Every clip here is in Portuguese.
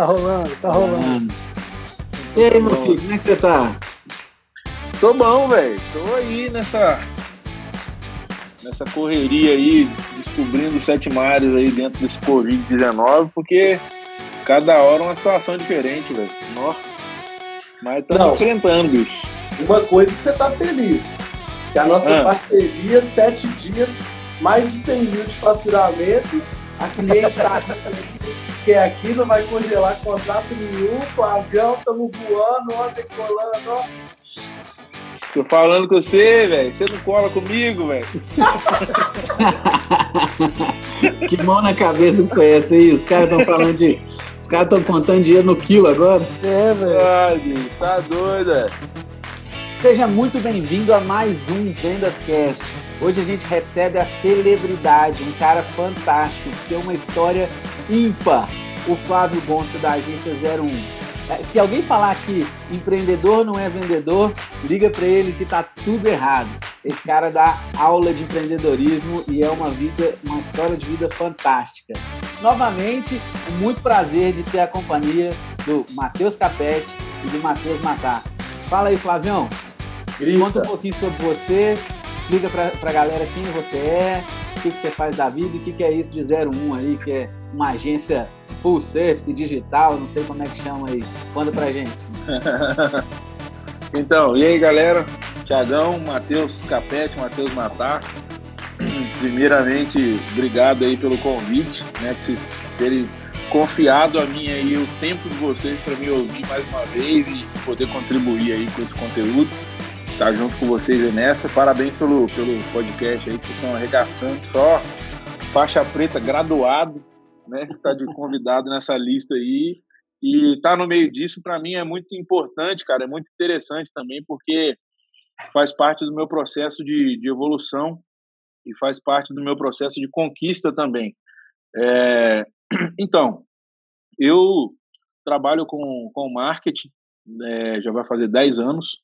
Tá rolando, tá rolando. E aí, meu filho, como é que você tá? Tô bom, velho. Tô aí nessa nessa correria aí, descobrindo sete mares aí dentro desse Covid-19, porque cada hora é uma situação diferente, velho. Mas estamos enfrentando, bicho. Uma coisa que você tá feliz, que a nossa ah. parceria, sete dias, mais de 100 mil de faturamento, a cliente está aqui, que aqui não vai congelar contrato nenhum, com o avião, estamos voando, ó, decolando, ó. Tô falando com você, velho. Você não cola comigo, velho. que mão na cabeça que foi essa aí? Os caras estão falando de. Os caras estão contando dinheiro no quilo agora? É, velho. Ah, bicho, tá doido, velho. Seja muito bem-vindo a mais um Vendas Cast. Hoje a gente recebe a celebridade, um cara fantástico, que tem uma história ímpar, o Flávio Gonça da agência 01. É, se alguém falar que empreendedor não é vendedor, liga para ele que tá tudo errado. Esse cara dá aula de empreendedorismo e é uma vida, uma história de vida fantástica. Novamente, muito prazer de ter a companhia do Matheus Capete e do Matheus Matar. Fala aí, Flavião. Grita. Conta um pouquinho sobre você, explica para a galera quem você é, o que, que você faz da vida e o que, que é isso de 01 aí, que é uma agência full service, digital, não sei como é que chama aí. Conta pra gente. então, e aí galera? Tiagão, Matheus Capete, Matheus Matar. Primeiramente, obrigado aí pelo convite, né? Por vocês terem confiado a mim aí o tempo de vocês para me ouvir mais uma vez e poder contribuir aí com esse conteúdo. Tá junto com vocês nessa. Parabéns pelo, pelo podcast aí, que vocês estão arregaçando só faixa preta graduado né, que está de convidado nessa lista aí. E estar tá no meio disso, para mim, é muito importante, cara, é muito interessante também, porque faz parte do meu processo de, de evolução e faz parte do meu processo de conquista também. É, então, eu trabalho com, com marketing, é, já vai fazer 10 anos.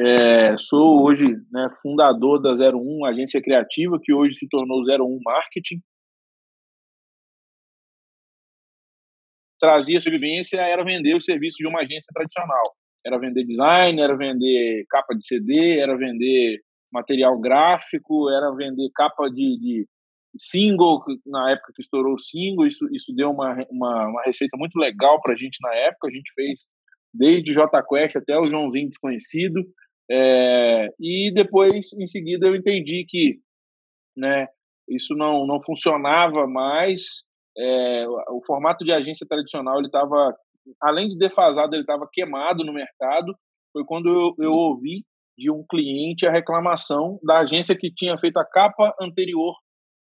É, sou hoje né, fundador da 01, agência criativa, que hoje se tornou 01 Marketing. Trazia sobrevivência era vender o serviço de uma agência tradicional. Era vender design, era vender capa de CD, era vender material gráfico, era vender capa de, de single, na época que estourou o single, isso, isso deu uma, uma, uma receita muito legal para a gente na época, a gente fez desde J Quest até o Joãozinho Desconhecido, é, e depois, em seguida, eu entendi que né, isso não, não funcionava mais, é, o formato de agência tradicional ele estava, além de defasado, ele estava queimado no mercado. Foi quando eu, eu ouvi de um cliente a reclamação da agência que tinha feito a capa anterior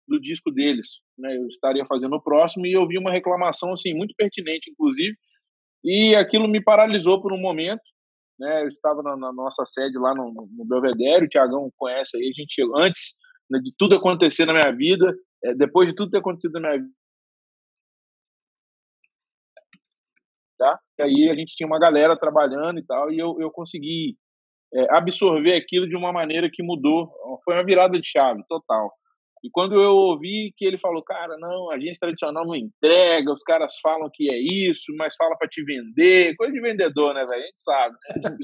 do disco deles. Né? Eu estaria fazendo o próximo e eu vi uma reclamação assim muito pertinente, inclusive, e aquilo me paralisou por um momento. Né? Eu estava na, na nossa sede lá no, no Belvedere, o Tiagão conhece aí, a gente chegou antes né, de tudo acontecer na minha vida, é, depois de tudo ter acontecido na minha tá? E aí a gente tinha uma galera trabalhando e tal, e eu, eu consegui é, absorver aquilo de uma maneira que mudou, foi uma virada de chave total. E quando eu ouvi que ele falou, cara, não, a agência tradicional não entrega, os caras falam que é isso, mas fala para te vender, coisa de vendedor, né, velho? A gente sabe, né?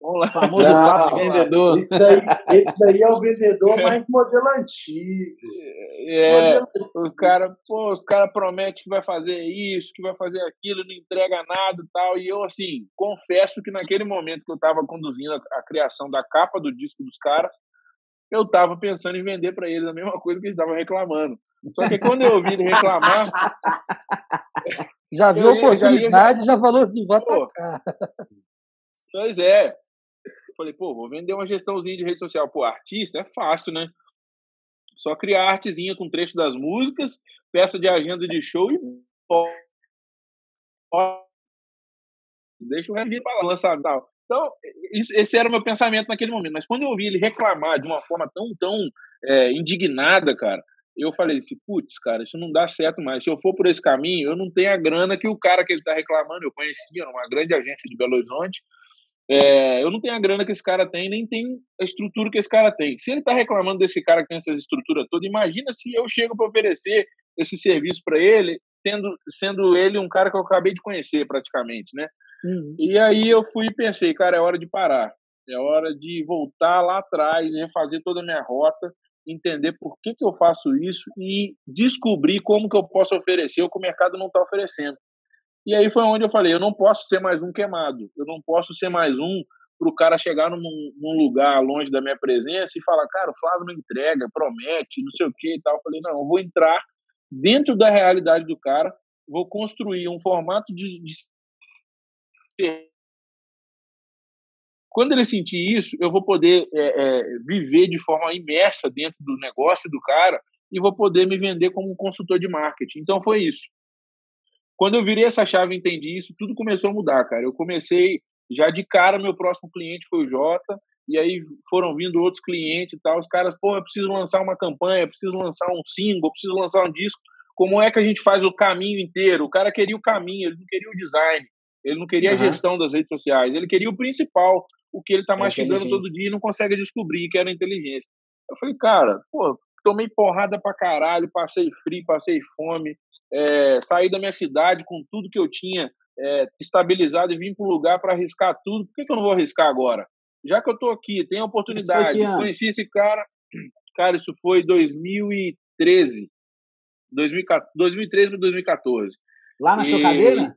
Vamos lá. O famoso não, papo vendedor. Esse daí, esse daí é o vendedor mais modelo antigo. É, modelo... os caras os cara prometem que vai fazer isso, que vai fazer aquilo, não entrega nada e tal. E eu, assim, confesso que naquele momento que eu estava conduzindo a, a, criação da capa do disco dos caras, eu estava pensando em vender para eles a mesma coisa que eles estavam reclamando. Só que quando eu ouvi ele reclamar. Já viu a oportunidade, já, ia... já falou assim, bota. Pois é. Falei, pô, vou vender uma gestãozinha de rede social. Pô, artista é fácil, né? Só criar artezinha com trecho das músicas, peça de agenda de show e. Deixa o resto para lançar tal. Então, esse era o meu pensamento naquele momento. Mas quando eu ouvi ele reclamar de uma forma tão, tão é, indignada, cara, eu falei assim, putz, cara, isso não dá certo mais. Se eu for por esse caminho, eu não tenho a grana que o cara que ele está reclamando, eu conhecia, uma grande agência de Belo Horizonte, é, eu não tenho a grana que esse cara tem, nem tem a estrutura que esse cara tem. Se ele está reclamando desse cara que tem essas estruturas todas, imagina se eu chego para oferecer esse serviço para ele tendo, sendo ele um cara que eu acabei de conhecer praticamente, né? Uhum. E aí eu fui e pensei, cara, é hora de parar. É hora de voltar lá atrás, refazer toda a minha rota, entender por que, que eu faço isso e descobrir como que eu posso oferecer o que o mercado não está oferecendo. E aí foi onde eu falei, eu não posso ser mais um queimado, eu não posso ser mais um para o cara chegar num, num, lugar longe da minha presença e falar, cara, o Flávio não entrega, promete, não sei o que e tal. Eu falei, não, eu vou entrar dentro da realidade do cara, vou construir um formato de, de quando ele sentir isso, eu vou poder é, é, viver de forma imersa dentro do negócio do cara e vou poder me vender como um consultor de marketing. Então foi isso. Quando eu virei essa chave e entendi isso, tudo começou a mudar, cara. Eu comecei já de cara, meu próximo cliente foi o Jota, e aí foram vindo outros clientes e tal. Os caras, pô, eu preciso lançar uma campanha, eu preciso lançar um single, eu preciso lançar um disco. Como é que a gente faz o caminho inteiro? O cara queria o caminho, ele não queria o design, ele não queria uhum. a gestão das redes sociais, ele queria o principal, o que ele tá mastigando todo dia e não consegue descobrir, que era inteligência. Eu falei, cara, pô, tomei porrada pra caralho, passei frio, passei fome, é, saí da minha cidade com tudo que eu tinha é, estabilizado e vim para um lugar para arriscar tudo. Por que, que eu não vou arriscar agora? Já que eu estou aqui, tenho a oportunidade, conheci esse cara, cara, isso foi 2013, 2013 para 2014. Lá na e... chocadeira?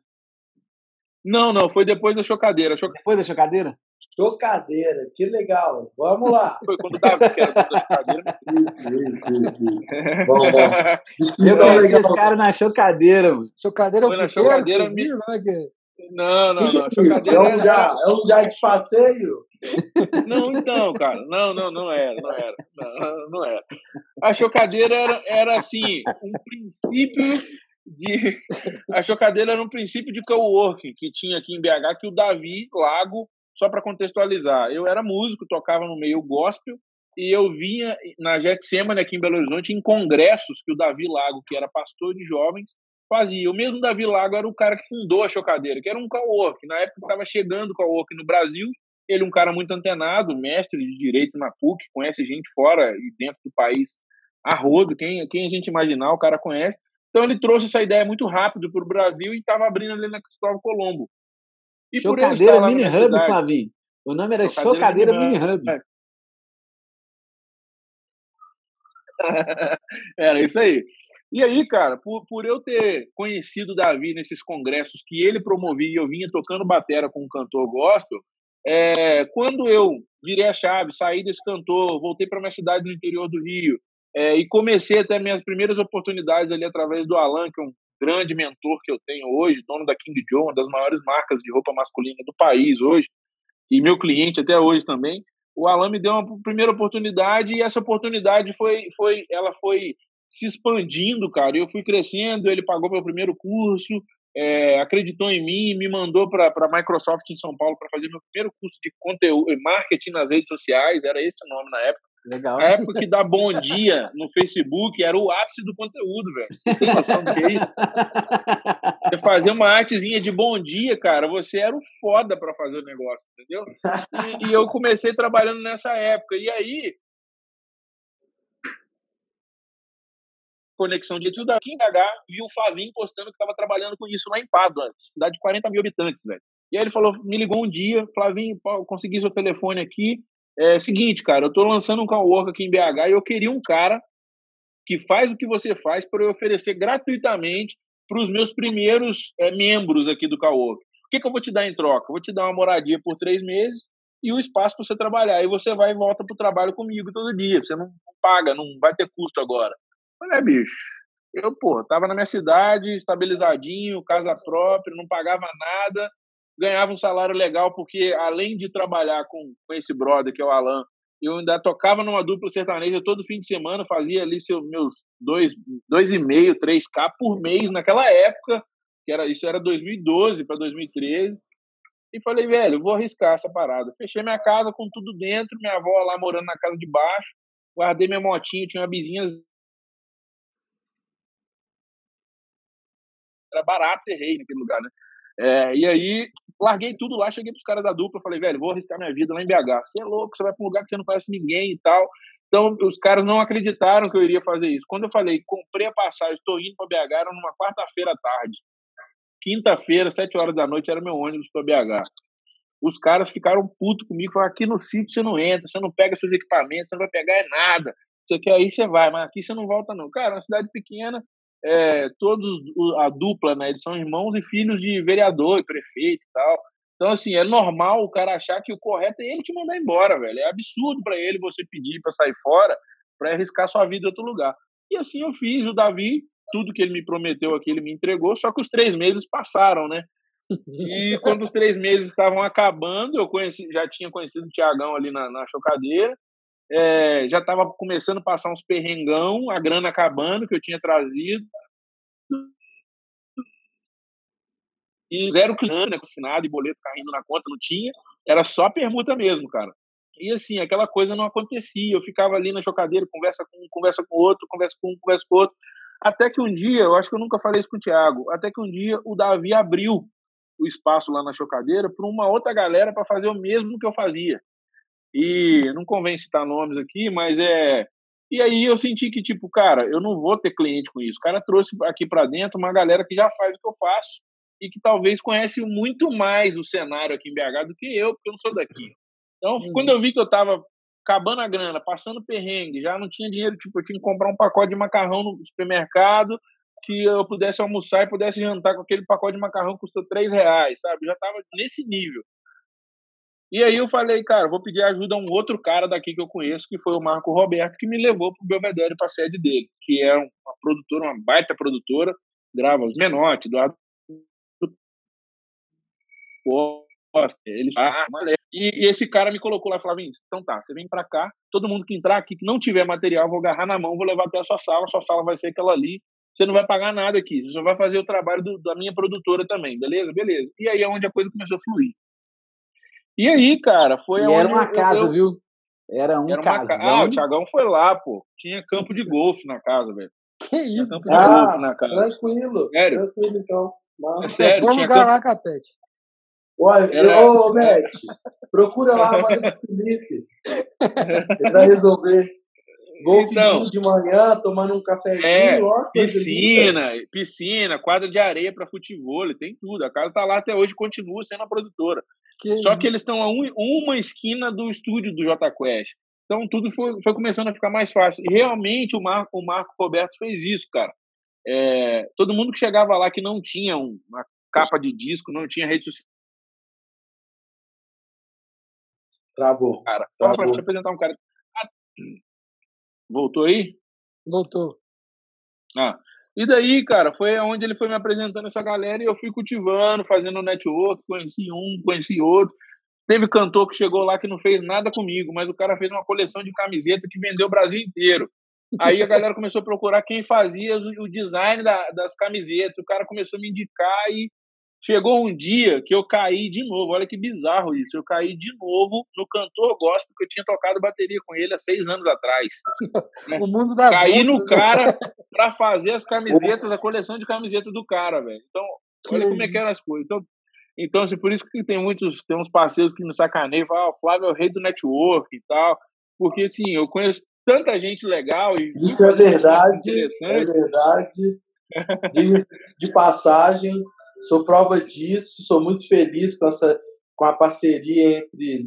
Não, não, foi depois da chocadeira. Choc... Depois da chocadeira? Chocadeira, que legal. Vamos lá. Foi quando o Davi que era da chocadeira. Isso, isso, isso. isso. Bom, bom. Eu conheci esse cara na chocadeira, mano. Chocadeira foi na chocadeira. Me... Não, não, não. Chocadeira é, um lugar, é um lugar de passeio? Não, então, cara. Não, não, não era. Não era. Não, não era. A chocadeira era, era assim, um princípio de. A chocadeira era um princípio de coworking que tinha aqui em BH, que o Davi Lago só para contextualizar, eu era músico, tocava no meio gospel e eu vinha na Getsemane aqui em Belo Horizonte em congressos que o Davi Lago, que era pastor de jovens, fazia. O mesmo Davi Lago era o cara que fundou a Chocadeira, que era um cowork. Na época estava chegando o cowork no Brasil. Ele é um cara muito antenado, mestre de direito na PUC, conhece gente fora e dentro do país a rodo. Quem, quem a gente imaginar, o cara conhece. Então ele trouxe essa ideia muito rápido para o Brasil e estava abrindo ali na Cristóvão Colombo. E Chocadeira Mini Hub, Flavinho. O nome era Chocadeira, Chocadeira Mini Hub. É. era isso aí. E aí, cara, por, por eu ter conhecido o Davi nesses congressos que ele promovia e eu vinha tocando batera com um cantor gospel, é, quando eu virei a chave, saí desse cantor, voltei para minha cidade no interior do Rio é, e comecei até minhas primeiras oportunidades ali através do Alan, que é um grande mentor que eu tenho hoje, dono da King Joe, uma das maiores marcas de roupa masculina do país hoje, e meu cliente até hoje também. O Alan me deu uma primeira oportunidade e essa oportunidade foi, foi, ela foi se expandindo, cara. Eu fui crescendo, ele pagou meu primeiro curso, é, acreditou em mim, me mandou para a Microsoft em São Paulo para fazer meu primeiro curso de conteúdo, marketing nas redes sociais, era esse o nome na época. Legal. A época que dá bom dia no Facebook era o ápice do conteúdo, velho. Você tem noção do que é isso? Você fazer uma artezinha de bom dia, cara, você era o foda para fazer o negócio, entendeu? E, e, eu comecei trabalhando nessa época. E aí. Conexão de tudo aqui em BH, vi o Flavinho postando que estava trabalhando com isso lá em Pádua, cidade de 40 mil habitantes, velho. E aí ele falou, me ligou um dia, Flavinho, consegui seu telefone aqui, é seguinte, cara, eu tô lançando um cowork aqui em BH e eu queria um cara que faz o que você faz para eu oferecer gratuitamente para os meus primeiros é, membros aqui do cowork. O que, que eu vou te dar em troca? Eu vou te dar uma moradia por três meses e o espaço para você trabalhar. E você vai e volta para o trabalho comigo todo dia. Você não paga, não vai ter custo agora. Mas é, bicho. Eu, pô, tava na minha cidade, estabilizadinho, casa própria, não pagava nada ganhava um salário legal, porque além de trabalhar com, com esse brother, que é o Alan, eu ainda tocava numa dupla sertaneja todo fim de semana, fazia ali seus meus dois, dois e meio, três k por mês naquela época, que era isso era 2012 para 2013. E falei, velho, vou arriscar essa parada. Fechei minha casa com tudo dentro, minha avó lá morando na casa de baixo, guardei minha motinha, tinha uma vizinha era barato ser rei naquele lugar, né? É, e aí, larguei tudo lá, cheguei pros caras da dupla, falei, velho, vou arriscar minha vida lá em BH. Você é louco, você vai pra um lugar que você não conhece ninguém e tal. Então, os caras não acreditaram que eu iria fazer isso. Quando eu falei, comprei a passagem, estou indo para BH, era numa quarta-feira à tarde. Quinta-feira, sete horas da noite, era meu ônibus para BH. Os caras ficaram putos comigo, falaram, aqui no sítio você não entra, você não pega seus equipamentos, você não vai pegar é nada. Você quer aí, você vai, mas aqui você não volta não. Cara, uma cidade pequena, é, todos, a dupla, né, eles são irmãos e filhos de vereador e prefeito e tal. Então, assim, é normal o cara achar que o correto é ele te mandar embora, velho. É absurdo para ele você pedir para sair fora para arriscar sua vida em outro lugar. E assim eu fiz. O Davi, tudo que ele me prometeu aqui, ele me entregou, só que os três meses passaram, né? E quando os três meses estavam acabando, eu conheci, já tinha conhecido o Tiagão ali na, na chocadeira, é, já estava começando a passar uns perrengão, a grana acabando que eu tinha trazido. E zero né, assinado e boleto caindo na conta, não tinha. Era só permuta mesmo, cara. E assim, aquela coisa não acontecia. Eu ficava ali na chocadeira, conversa com um, conversa com outro, conversa com um, conversa com outro. Até que um dia, eu acho que eu nunca falei isso com o Thiago, até que um dia o Davi abriu o espaço lá na chocadeira para uma outra galera para fazer o mesmo que eu fazia. E não convém citar nomes aqui, mas é. E aí eu senti que, tipo, cara, eu não vou ter cliente com isso. O cara trouxe aqui para dentro uma galera que já faz o que eu faço e que talvez conhece muito mais o cenário aqui em BH do que eu, porque eu não sou daqui. Então, uhum. quando eu vi que eu estava acabando a grana, passando perrengue, já não tinha dinheiro, tipo, eu tinha que comprar um pacote de macarrão no supermercado que eu pudesse almoçar e pudesse jantar com aquele pacote de macarrão que custou três reais, sabe? Já estava nesse nível. E aí eu falei, cara, vou pedir ajuda a um outro cara daqui que eu conheço, que foi o Marco Roberto, que me levou para o Belvedere, para a sede dele, que é uma produtora, uma baita produtora, grava os Menotti, Eduardo Costa, eles ah, e, e, esse cara me colocou lá e falou, então tá, você vem para cá, todo mundo que entrar aqui, que não tiver material, vou agarrar na mão, vou levar até a sua sala, sua sala vai ser aquela ali, você não vai pagar nada aqui, você só vai fazer o trabalho do, da minha produtora também, beleza? Beleza. E aí é onde a coisa começou a fluir. E aí, cara, foi e era uma casa, eu... viu? Era um era casão. Ca... Ah, o Thiagão foi lá, pô. Tinha campo de golfe na casa, velho. Que isso? Campo de ah, golfe na casa. Tranquilo. Sério? Tranquilo, então. Nossa. É sério, Vamos lugar campo... lá, Capete. Olha, Era... ô, Beth, procura lá a do Felipe. Vai resolver. Golfezinho então, de manhã, tomando um cafezinho. É, ó, piscina, piscina, quadra de areia para futebol, tem tudo. A casa tá lá até hoje, continua sendo a produtora. Que Só que eles estão a um, uma esquina do estúdio do J Quest. Então tudo foi, foi começando a ficar mais fácil. E realmente o Marco, o Marco Roberto fez isso, cara. É, todo mundo que chegava lá que não tinha uma capa de disco, não tinha rede social, Travou. Cara, Travou. Só pra te apresentar um cara. Ah, voltou aí? Voltou. Ah. E daí, cara, foi onde ele foi me apresentando essa galera e eu fui cultivando, fazendo network, conheci um, conheci outro. Teve cantor que chegou lá que não fez nada comigo, mas o cara fez uma coleção de camiseta que vendeu o Brasil inteiro. Aí a galera começou a procurar quem fazia o design da, das camisetas. O cara começou a me indicar e Chegou um dia que eu caí de novo, olha que bizarro isso. Eu caí de novo no cantor gospel que eu tinha tocado bateria com ele há seis anos atrás. o mundo da Caí no cara para fazer as camisetas, a coleção de camisetas do cara, velho. Então, olha como é que eram as coisas. Então, então assim, por isso que tem muitos, tem uns parceiros que me sacaneiam, falam, ah, o Flávio é o rei do network e tal. Porque, assim, eu conheço tanta gente legal e. Isso é verdade. É verdade. De, de passagem, Sou prova disso, sou muito feliz com, essa, com a parceria entre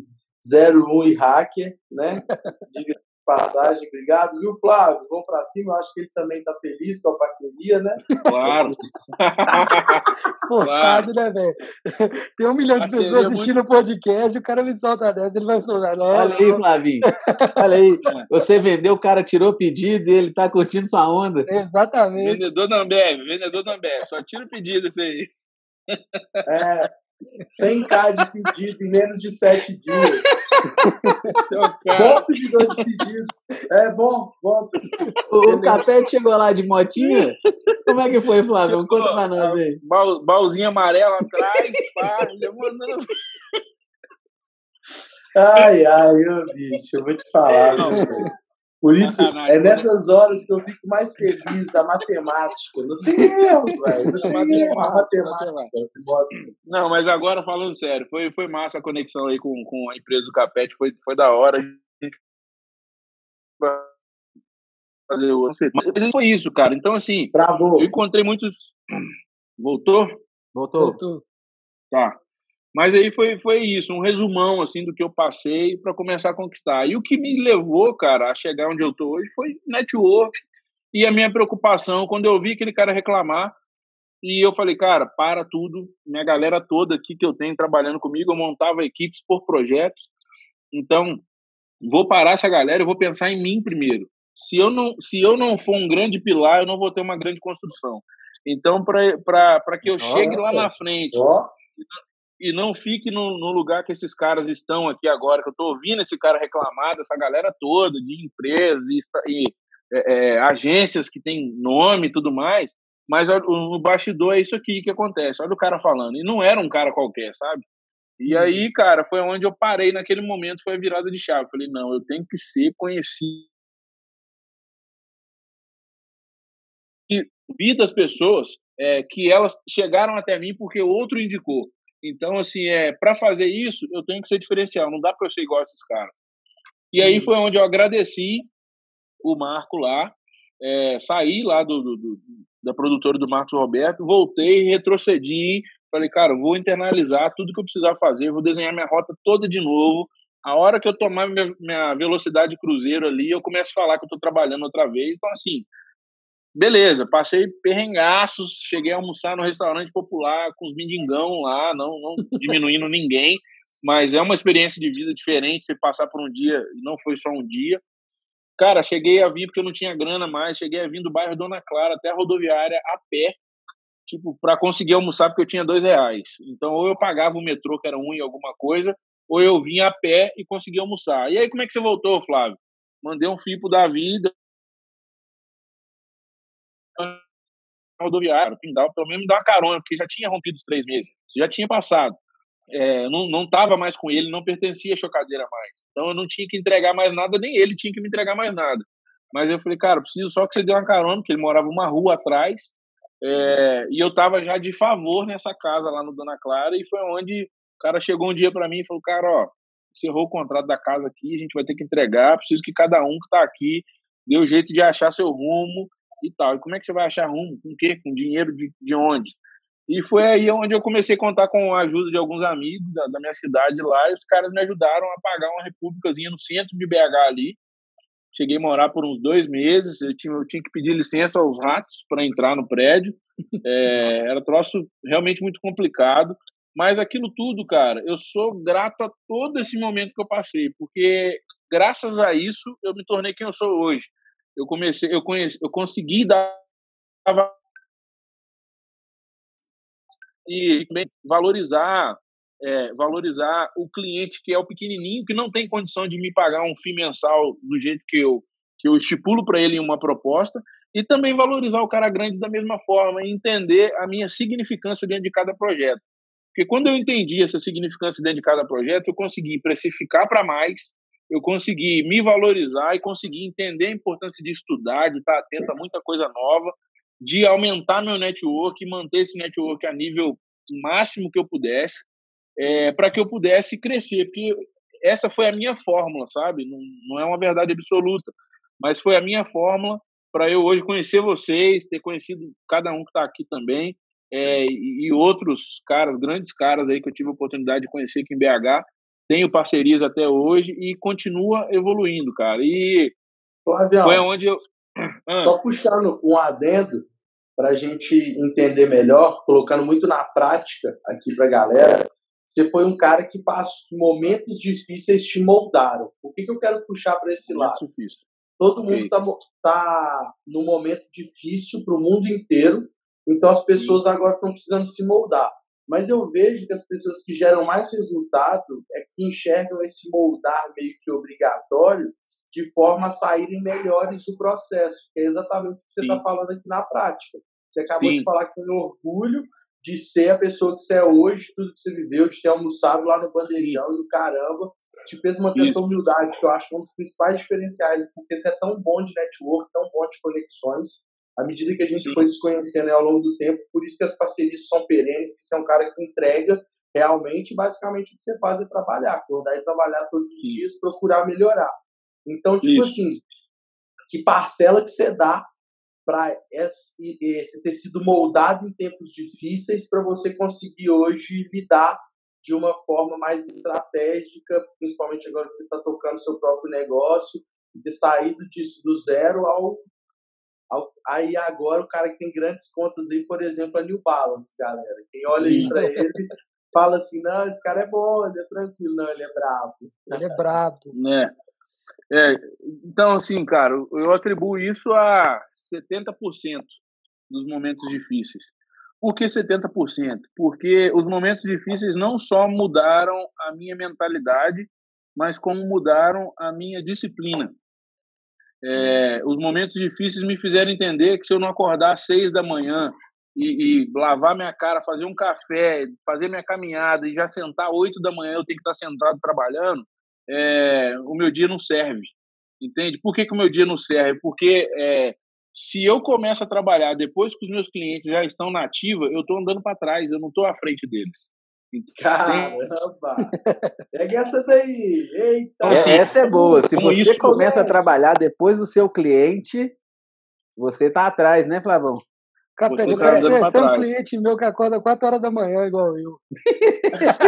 01 e Hacker, né? Diga de passagem, obrigado. Viu, Flávio? Vamos para cima, eu acho que ele também está feliz com a parceria, né? Claro. Forçado, claro. né, velho? Tem um milhão de pessoas assistindo o muito... podcast, o cara me solta dessa, ele vai soltar. Olha aí, Flavinho. Olha aí. Você vendeu, o cara tirou o pedido e ele tá curtindo sua onda. Exatamente. Vendedor da Ambev, vendedor da Ambev. Só tira o pedido isso aí. É, 100k de pedido em menos de 7 dias. bom pedidor de pedido. É bom, bom. O, o Capete chegou lá de motinha? Como é que foi, Flávio? Conta pra nós aí. Baúzinho amarelo atrás, pá, mandando. Ai, ai, meu bicho, eu vou te falar. Não, por isso, é nessas horas que eu fico mais feliz, a matemática. Não tem erro, velho. Não tem erro, a matemática. Não, mas agora falando sério, foi, foi massa a conexão aí com, com a empresa do Capete, foi, foi da hora. A gente fazer o. Mas foi isso, cara. Então, assim, Bravo. eu encontrei muitos. Voltou? Voltou. Voltou. Tá. Mas aí foi, foi isso, um resumão assim do que eu passei para começar a conquistar. E o que me levou, cara, a chegar onde eu tô hoje foi network e a minha preocupação quando eu vi aquele cara reclamar. E eu falei, cara, para tudo. Minha galera toda aqui que eu tenho trabalhando comigo, eu montava equipes por projetos. Então, vou parar essa galera, eu vou pensar em mim primeiro. Se eu não, se eu não for um grande pilar, eu não vou ter uma grande construção. Então, para que eu chegue lá na frente e não fique no, no, lugar que esses caras estão aqui agora, que eu estou ouvindo esse cara reclamar dessa galera toda, de empresas e, e é, é, agências que tem nome e tudo mais, mas no bastidor é isso aqui que acontece. Olha o cara falando. E não era um cara qualquer, sabe? E uhum. aí, cara, foi onde eu parei naquele momento, foi a virada de chave. Falei, não, eu tenho que ser conhecido. E vi das pessoas é, que elas chegaram até mim porque outro indicou. Então, assim, é, para fazer isso, eu tenho que ser diferencial, não dá para eu ser igual a esses caras. E aí foi onde eu agradeci o Marco lá, é, saí lá do, do, do, da produtora do Marcos Roberto, voltei, retrocedi, falei, cara, vou internalizar tudo que eu precisar fazer, vou desenhar minha rota toda de novo. A hora que eu tomar minha, minha velocidade cruzeiro ali, eu começo a falar que eu estou trabalhando outra vez. Então, assim, beleza, passei perrengaços, cheguei a almoçar no restaurante popular com os mendigão lá, não, não diminuindo ninguém, mas é uma experiência de vida diferente você passar por um dia, e não foi só um dia. Cara, cheguei a vir porque eu não tinha grana mais, cheguei a vir do bairro Dona Clara até a rodoviária a pé, tipo, para conseguir almoçar porque eu tinha dois reais. Então, ou eu pagava o metrô, que era um e alguma coisa, ou eu vinha a pé e conseguia almoçar. E aí, como é que você voltou, Flávio? Mandei um fipo da vida, rodoviário, Pindal, pelo menos me dá uma carona, porque já tinha rompido os três meses, já tinha passado. É, não estava mais com ele, não pertencia à chocadeira mais. Então eu não tinha que entregar mais nada, nem ele tinha que me entregar mais nada. Mas eu falei, cara, preciso só que você dê uma carona, porque ele morava uma rua atrás, é, e eu estava já de favor nessa casa lá no Dona Clara, e foi onde o cara chegou um dia para mim e falou, cara, ó, encerrou o contrato da casa aqui, a gente vai ter que entregar, preciso que cada um que está aqui dê o jeito de achar seu rumo, e tal. E como é que você vai achar rumo? Com o quê? Com dinheiro de, de onde? E foi aí onde eu comecei a contar com a ajuda de alguns amigos da, da minha cidade lá, e os caras me ajudaram a pagar uma repúblicazinha no centro de BH ali. Cheguei a morar por uns dois meses, eu tinha, eu tinha que pedir licença aos ratos para entrar no prédio. É, era troço realmente muito complicado. Mas aquilo tudo, cara, eu sou grato a todo esse momento que eu passei, porque graças a isso eu me tornei quem eu sou hoje eu comecei, eu conheci, eu consegui dar e valorizar é, valorizar o cliente que é o pequenininho que não tem condição de me pagar um FII mensal do jeito que eu que eu estipulo para ele em uma proposta e também valorizar o cara grande da mesma forma e entender a minha significância dentro de cada projeto. Porque quando eu entendi essa significância dentro de cada projeto, eu consegui precificar para mais, eu consegui me valorizar e consegui entender a importância de estudar, de estar atento a muita coisa nova, de aumentar meu network e manter esse network a nível máximo que eu pudesse, é, para que eu pudesse crescer, porque essa foi a minha fórmula, sabe? Não, não é uma verdade absoluta, mas foi a minha fórmula para eu hoje conhecer vocês, ter conhecido cada um que está aqui também, é, e, outros caras, grandes caras aí que eu tive a oportunidade de conhecer aqui em BH, tenho parcerias até hoje e continua evoluindo, cara. E Flavião, foi onde eu. Ah. Só puxando um adendo para a gente entender melhor, colocando muito na prática aqui para a galera. Você foi um cara que passou momentos difíceis te moldaram. O que, que eu quero puxar para esse lado? Difícil. Todo mundo está tá num momento difícil para o mundo inteiro, então as pessoas Sim. agora estão precisando se moldar. Mas eu vejo que as pessoas que geram mais resultado é que enxergam esse moldar meio que obrigatório de forma a saírem melhores do processo, que é exatamente o que você está falando aqui na prática. Você acabou Sim. de falar que tem orgulho de ser a pessoa que você é hoje, tudo que você viveu, de ter almoçado lá no bandejão e o caramba, te fez uma essa humildade, que eu acho que é um dos principais diferenciais, porque você é tão bom de network, tão bom de conexões, à medida que a gente Sim. foi se conhecendo ao longo do tempo, por isso que as parcerias são perenes, porque você é um cara que entrega realmente, basicamente, o que você faz é trabalhar, acordar e trabalhar todos os dias, procurar melhorar. Então, tipo isso. assim, que parcela que você dá para esse, esse ter sido moldado em tempos difíceis para você conseguir hoje lidar de uma forma mais estratégica, principalmente agora que você está tocando seu próprio negócio, e ter saído disso do zero ao, Aí agora o cara que tem grandes contas aí, por exemplo, a New Balance, galera. Quem olha aí para ele fala assim: não, esse cara é bom, ele é tranquilo, não, ele é brabo. Ele é brabo. É. É, então, assim, cara, eu atribuo isso a 70% dos momentos difíceis. Por que 70%? Porque os momentos difíceis não só mudaram a minha mentalidade, mas como mudaram a minha disciplina. É, os momentos difíceis me fizeram entender que se eu não acordar às seis da manhã e, e, lavar minha cara, fazer um café, fazer minha caminhada e já sentar oito da manhã, eu tenho que estar sentado trabalhando, é, o meu dia não serve. Entende? Por que, que o meu dia não serve? Porque é, se eu começo a trabalhar depois que os meus clientes já estão na ativa, eu estou andando para trás, eu não estou à frente deles. Caramba! Pega essa daí! Eita! Então, assim, essa é boa. Se você começa a trabalhar depois do seu cliente, você tá atrás, né, Flavão? Capeta, eu quero conhecer um cliente meu que acorda 4 horas da manhã, igual eu.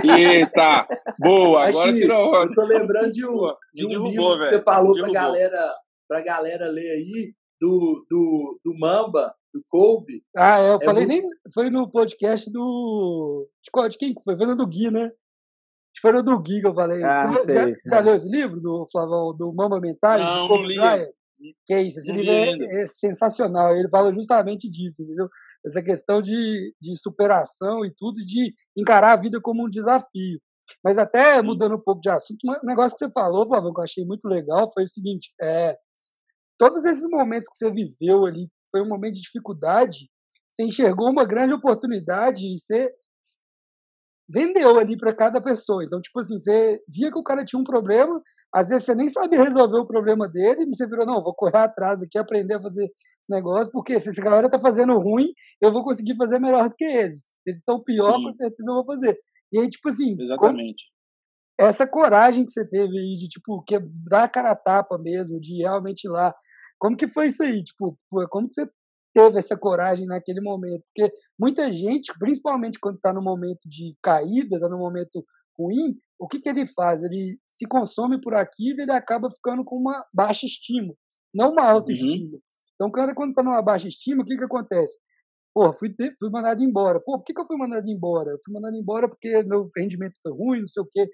Eita! Boa, agora Aqui, tirou. Eu tô lembrando de um, de um livro que você falou pra galera, pra galera ler aí, do, do, do Mamba, do Kobe. Ah, é, eu é falei muito... nem. Foi no podcast do. De, de quem? Foi vendo do Gui, né? Foi no do Gui que eu falei. Ah, Você sei. Já, já leu esse livro do Flavão, do Mamba Mentality? Não, do Kobe não li. Bryant? Que é isso, esse Não livro li é, é sensacional. Ele fala justamente disso, entendeu? Essa questão de, de superação e tudo, de encarar a vida como um desafio. Mas até mudando um pouco de assunto, um negócio que você falou, Flavão, que eu achei muito legal, foi o seguinte: é, todos esses momentos que você viveu ali, foi um momento de dificuldade, você enxergou uma grande oportunidade e você vendeu ali para cada pessoa. Então, tipo assim, você via que o cara tinha um problema, às vezes você nem sabia resolver o problema dele, e você virou, não, vou correr atrás aqui, aprender a fazer esse negócio, porque se essa galera tá fazendo ruim, eu vou conseguir fazer melhor do que eles. Se eles estão pior, Sim. com certeza eu vou fazer. E aí, tipo assim, Exatamente. essa coragem que você teve aí de, tipo, quebrar a cara a tapa mesmo, de realmente ir lá. Como que foi isso aí? Tipo, como que você teve essa coragem naquele momento? Porque muita gente, principalmente quando está no momento de caída, está no momento ruim, o que, que ele faz? Ele se consome por aquilo e ele acaba ficando com uma baixa estima, não uma autoestima. Então, o cara, quando está numa baixa estima, o que, que acontece? Pô, fui, fui mandado embora. Pô, por que, que eu fui mandado embora? Eu fui mandado embora porque meu rendimento foi ruim, não sei o quê.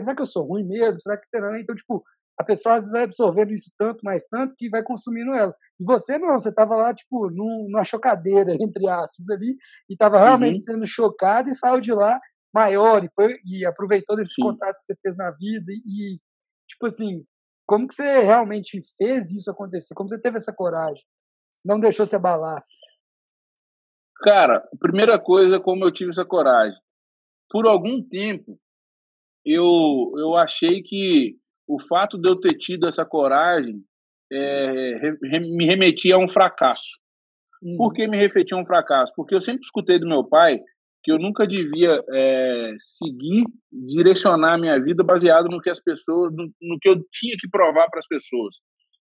Será que eu sou ruim mesmo? Será que? Então, tipo, a pessoa às vezes vai absorvendo isso tanto, mais tanto, que vai consumindo ela. E você não, você estava lá, tipo, num, numa chocadeira, entre aspas, ali, e estava realmente sendo chocado e saiu de lá maior e, foi, e aproveitou desses Sim. contatos que você fez na vida. E, tipo assim, como que você realmente fez isso acontecer? Como você teve essa coragem? Não deixou se abalar? Cara, a primeira coisa, como eu tive essa coragem. Por algum tempo, eu, eu achei que o fato de eu ter tido essa coragem é, re- me remetia a um fracasso. Uhum. Por que me remetia a um fracasso? Porque eu sempre escutei do meu pai que eu nunca devia é, seguir, direcionar a minha vida baseado no que as pessoas, no, no que eu tinha que provar para as pessoas.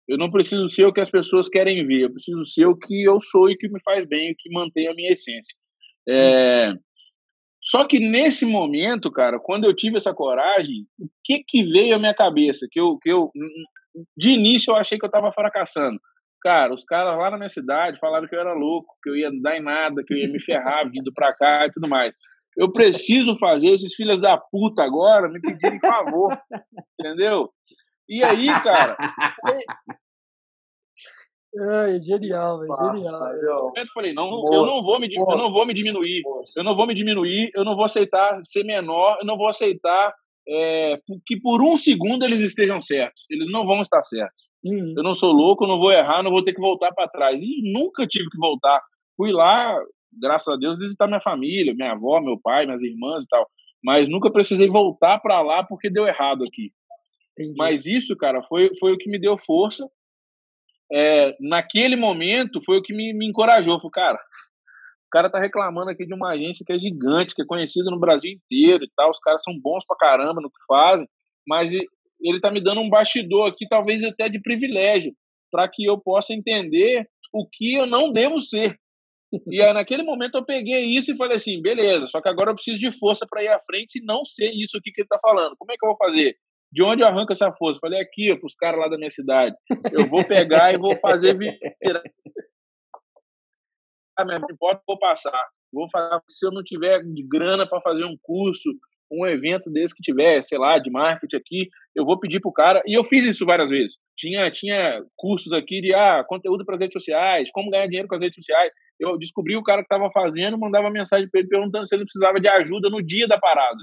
Eu não preciso ser o que as pessoas querem ver, eu preciso ser o que eu sou e que me faz bem, o que mantém a minha essência. É, Só que nesse momento, cara, quando eu tive essa coragem, o que que veio à minha cabeça? Que eu, que eu de início eu achei que eu estava fracassando. Cara, os caras lá na minha cidade falaram que eu era louco, que eu ia dar em nada, que eu ia me ferrar vindo pra cá e tudo mais. Eu preciso fazer esses filhos da puta agora me pedirem favor, entendeu? E aí, cara, Ai, genial, velho, genial. Eu falei, não, Moço, eu não vou me, eu não vou me diminuir. Moço. eu não vou me diminuir, eu não vou aceitar ser menor, eu não vou aceitar é, que por um segundo eles estejam certos. Eles não vão estar certos. Uhum. Eu não sou louco, eu não vou errar, não vou ter que voltar para trás. E nunca tive que voltar. Fui lá, graças a Deus, visitar minha família, minha avó, meu pai, minhas irmãs e tal. Mas nunca precisei voltar para lá porque deu errado aqui. Entendi. Mas isso, cara, foi, foi o que me deu força. É, naquele momento, foi o que me, me encorajou. Falei, cara, o cara tá reclamando aqui de uma agência que é gigante, que é conhecida no Brasil inteiro e tal. Os caras são bons pra caramba no que fazem, mas ele tá me dando um bastidor aqui, talvez até de privilégio. para que eu possa entender o que eu não devo ser. E aí, naquele momento eu peguei isso e falei assim, beleza, só que agora eu preciso de força para ir à frente e não ser isso aqui que ele está falando. Como é que eu vou fazer? De onde eu arranco essa força? Falei aqui, para os caras lá da minha cidade. Eu vou pegar e vou fazer virar. Ah, não importa, vou passar. Vou falar, se eu não tiver grana para fazer um curso, um evento desse que tiver, sei lá, de marketing aqui, eu vou pedir pro cara. E eu fiz isso várias vezes. Tinha, tinha cursos aqui de ah, conteúdo para as redes sociais, como ganhar dinheiro com as redes sociais. Eu descobri o cara que estava fazendo, mandava mensagem para ele perguntando se ele precisava de ajuda no dia da parada.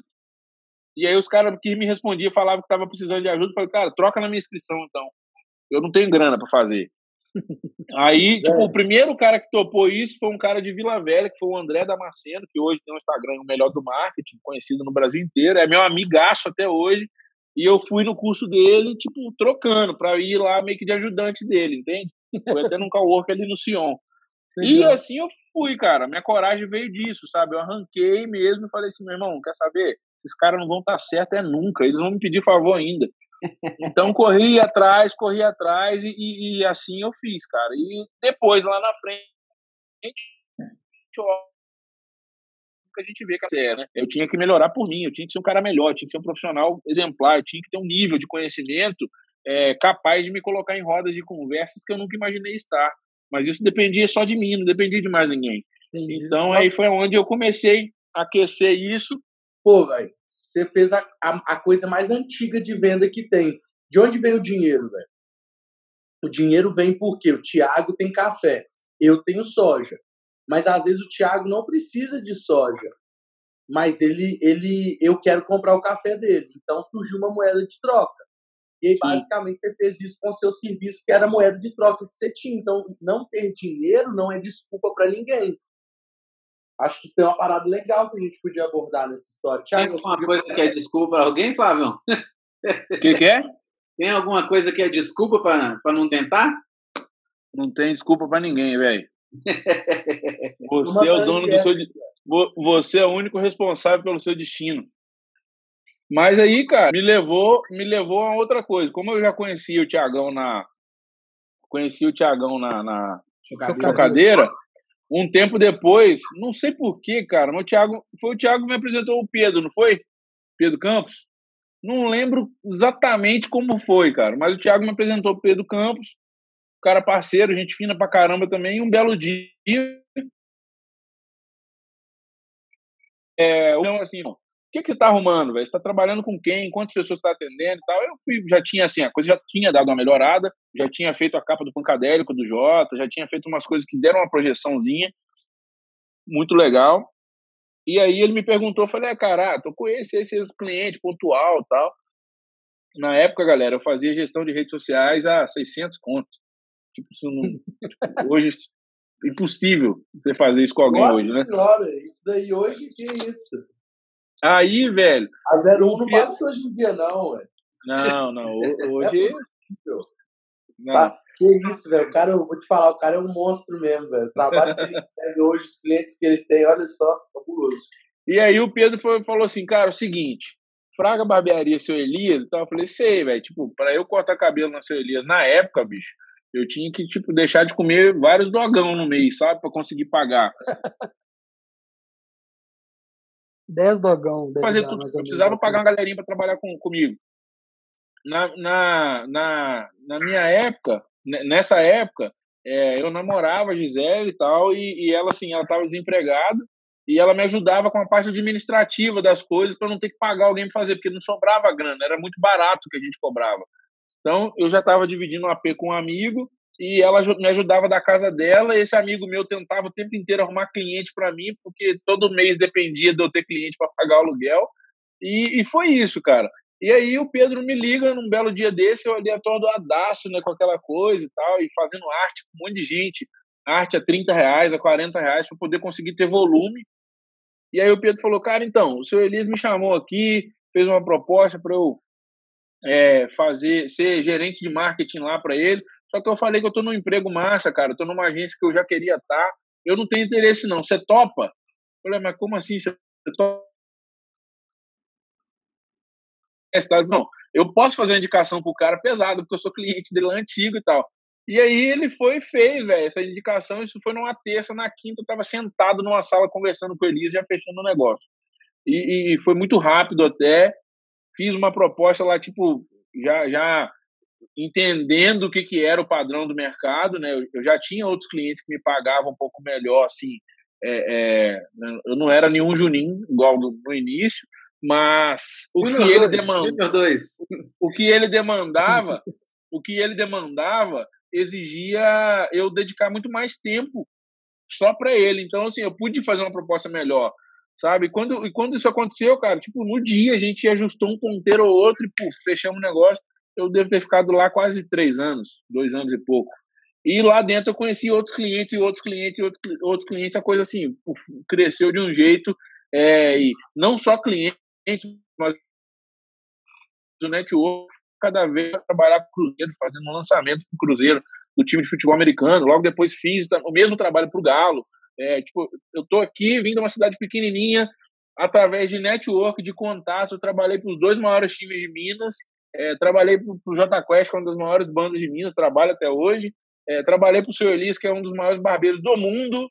E aí os caras que me respondiam falavam que estava precisando de ajuda. Eu falei, cara, troca na minha inscrição então. Eu não tenho grana para fazer. Aí, tipo, é. o primeiro cara que topou isso foi um cara de Vila Velha, que foi o André Damasceno, que hoje tem um Instagram o melhor do marketing, conhecido no Brasil inteiro, é meu amigaço até hoje. E eu fui no curso dele, tipo, trocando, para ir lá meio que de ajudante dele, entende? Foi até num cowork ali no Sion. E assim eu fui, cara. Minha coragem veio disso, sabe? Eu arranquei mesmo e falei assim, meu irmão, quer saber? Esses caras não vão estar tá certo é nunca. Eles vão me pedir favor ainda. Então corri atrás, corri atrás e, e, assim eu fiz, cara. E depois lá na frente que a gente vê que é, né? Eu tinha que melhorar por mim, eu tinha que ser um cara melhor, tinha que ser um profissional exemplar, eu tinha que ter um nível de conhecimento é, capaz de me colocar em rodas de conversas que eu nunca imaginei estar. Mas isso dependia só de mim, não dependia de mais ninguém. Então aí foi onde eu comecei a aquecer isso Pô, velho, você fez a, a, a, coisa mais antiga de venda que tem. De onde vem o dinheiro, velho? O dinheiro vem porque o Thiago tem café, eu tenho soja. Mas às vezes o Thiago não precisa de soja. Mas ele, ele, eu quero comprar o café dele. Então surgiu uma moeda de troca. E aí, basicamente, você fez isso com o seu serviço, que era a moeda de troca que você tinha. Então, não ter dinheiro não é desculpa para ninguém. Acho que isso é uma parada legal que a gente podia abordar nessa história. Thiago, Tem alguma coisa que é desculpa para alguém, Flávio? O que, que, é? Tem alguma coisa que é desculpa para não tentar? Não tem desculpa para ninguém, velho. Você é o dono do seu. Você é o único responsável pelo seu destino. Mas aí, cara, me levou, me levou a outra coisa. Como eu já conhecia o Tiagão na. Conheci o Tiagão na, na chocadeira. chocadeira um tempo depois, não sei porquê, cara, mas o Thiago, foi o Thiago que me apresentou o Pedro, não foi? Pedro Campos? Não lembro exatamente como foi, cara, mas o Thiago me apresentou o Pedro Campos, cara parceiro, gente fina pra caramba também, um belo dia. É, assim, o que, que você está arrumando, velho? Você está trabalhando com quem? Quantas pessoas está atendendo e tal? Eu fui, já tinha, assim, a coisa já tinha dado uma melhorada, já tinha feito a capa do Pancadélico, do Jota, já tinha feito umas coisas que deram uma projeçãozinha muito legal. E aí ele me perguntou, eu falei, ah, cara, tô com esse, esse cliente pontual tal. Na época, galera, eu fazia gestão de redes sociais a 600 contos. Tipo, isso não, hoje impossível você fazer isso com alguém Nossa hoje, né? Senhora, isso daí hoje que é isso? Aí, velho. A 01 não bate hoje em dia, não, velho. Não, não. Hoje. É não. Tá? Que isso, velho. O cara, eu vou te falar, o cara é um monstro mesmo, velho. O trabalho que ele tem hoje, os clientes que ele tem, olha só, fabuloso. E aí o Pedro foi, falou assim, cara, o seguinte, Fraga Barbearia, seu Elias, então eu falei, sei, velho, tipo, pra eu cortar cabelo na seu Elias, na época, bicho, eu tinha que, tipo, deixar de comer vários dogão no mês, sabe, pra conseguir pagar. 10 dogão. Fazer tudo. Eu precisava pagar uma galerinha para trabalhar com, comigo. Na, na, na, na minha época, nessa época, é, eu namorava a Gisele e tal, e, e ela, assim, ela estava desempregada, e ela me ajudava com a parte administrativa das coisas para não ter que pagar alguém para fazer, porque não sobrava grana, era muito barato que a gente cobrava. Então, eu já estava dividindo um AP com um amigo, e ela me ajudava da casa dela. Esse amigo meu tentava o tempo inteiro arrumar cliente para mim, porque todo mês dependia de eu ter cliente para pagar o aluguel. E, e, foi isso, cara. E aí o Pedro me liga num belo dia desse, eu ali atordoadaço, né, com aquela coisa e tal, e fazendo arte com um monte de gente, arte a 30 reais, a 40 reais, para poder conseguir ter volume. E aí o Pedro falou, cara, então, o seu Elias me chamou aqui, fez uma proposta para eu é, fazer, ser gerente de marketing lá para ele. Só que eu falei que eu tô num emprego massa, cara. Eu tô numa agência que eu já queria estar. Tá. Eu não tenho interesse, não. Você topa? Eu falei, mas como assim? Você topa? Não, eu posso fazer uma indicação pro cara pesado, porque eu sou cliente dele antigo e tal. E aí ele foi e fez, velho, essa indicação. Isso foi numa terça, na quinta eu tava sentado numa sala conversando com o Elias, já fechando o negócio. E, e, foi muito rápido até. Fiz uma proposta lá, tipo, já, já entendendo o que, que era o padrão do mercado, né? Eu, eu já tinha outros clientes que me pagavam um pouco melhor, assim. É, é, eu não era nenhum Juninho, igual no, no início, mas o que ele demandava, o que ele demandava, o que ele demandava exigia eu dedicar muito mais tempo só para ele. Então, assim, eu pude fazer uma proposta melhor, sabe? E quando, e quando isso aconteceu, cara, tipo, no dia a gente ajustou um ponteiro ou outro e, puf, fechamos o negócio. Eu devo ter ficado lá quase três anos, dois anos e pouco. E lá dentro eu conheci outros clientes outros clientes outros, clientes. A coisa, assim, cresceu de um jeito. É, e não só clientes, mas o network cada vez trabalhar com o Cruzeiro, fazendo um lançamento com o Cruzeiro, do time de futebol americano. Logo depois fiz o mesmo trabalho para o Galo. É, tipo, eu tô aqui, vindo de uma cidade pequenininha, através de network, de contato, eu trabalhei para os dois maiores times de Minas, é, trabalhei para o J Quest, que é uma das maiores bandas de Minas, trabalho até hoje. É, trabalhei para o seu Elis, que é um dos maiores barbeiros do mundo.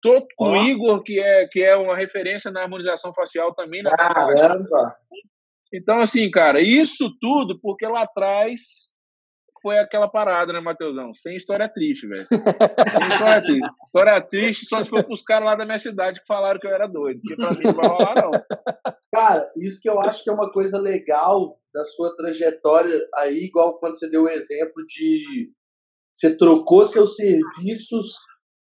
Tô com oh. o Igor, que é, que é uma referência na harmonização facial também. Na Caramba! Então, assim, cara, isso tudo porque lá atrás foi aquela parada, né, Matheusão? Sem história triste, velho. Sem história triste. História triste só se for pros caras lá da minha cidade que falaram que eu era doido. Porque pra mim não vai rolar, não. Cara, isso que eu acho que é uma coisa legal da sua trajetória aí, igual quando você deu o exemplo de você trocou seus serviços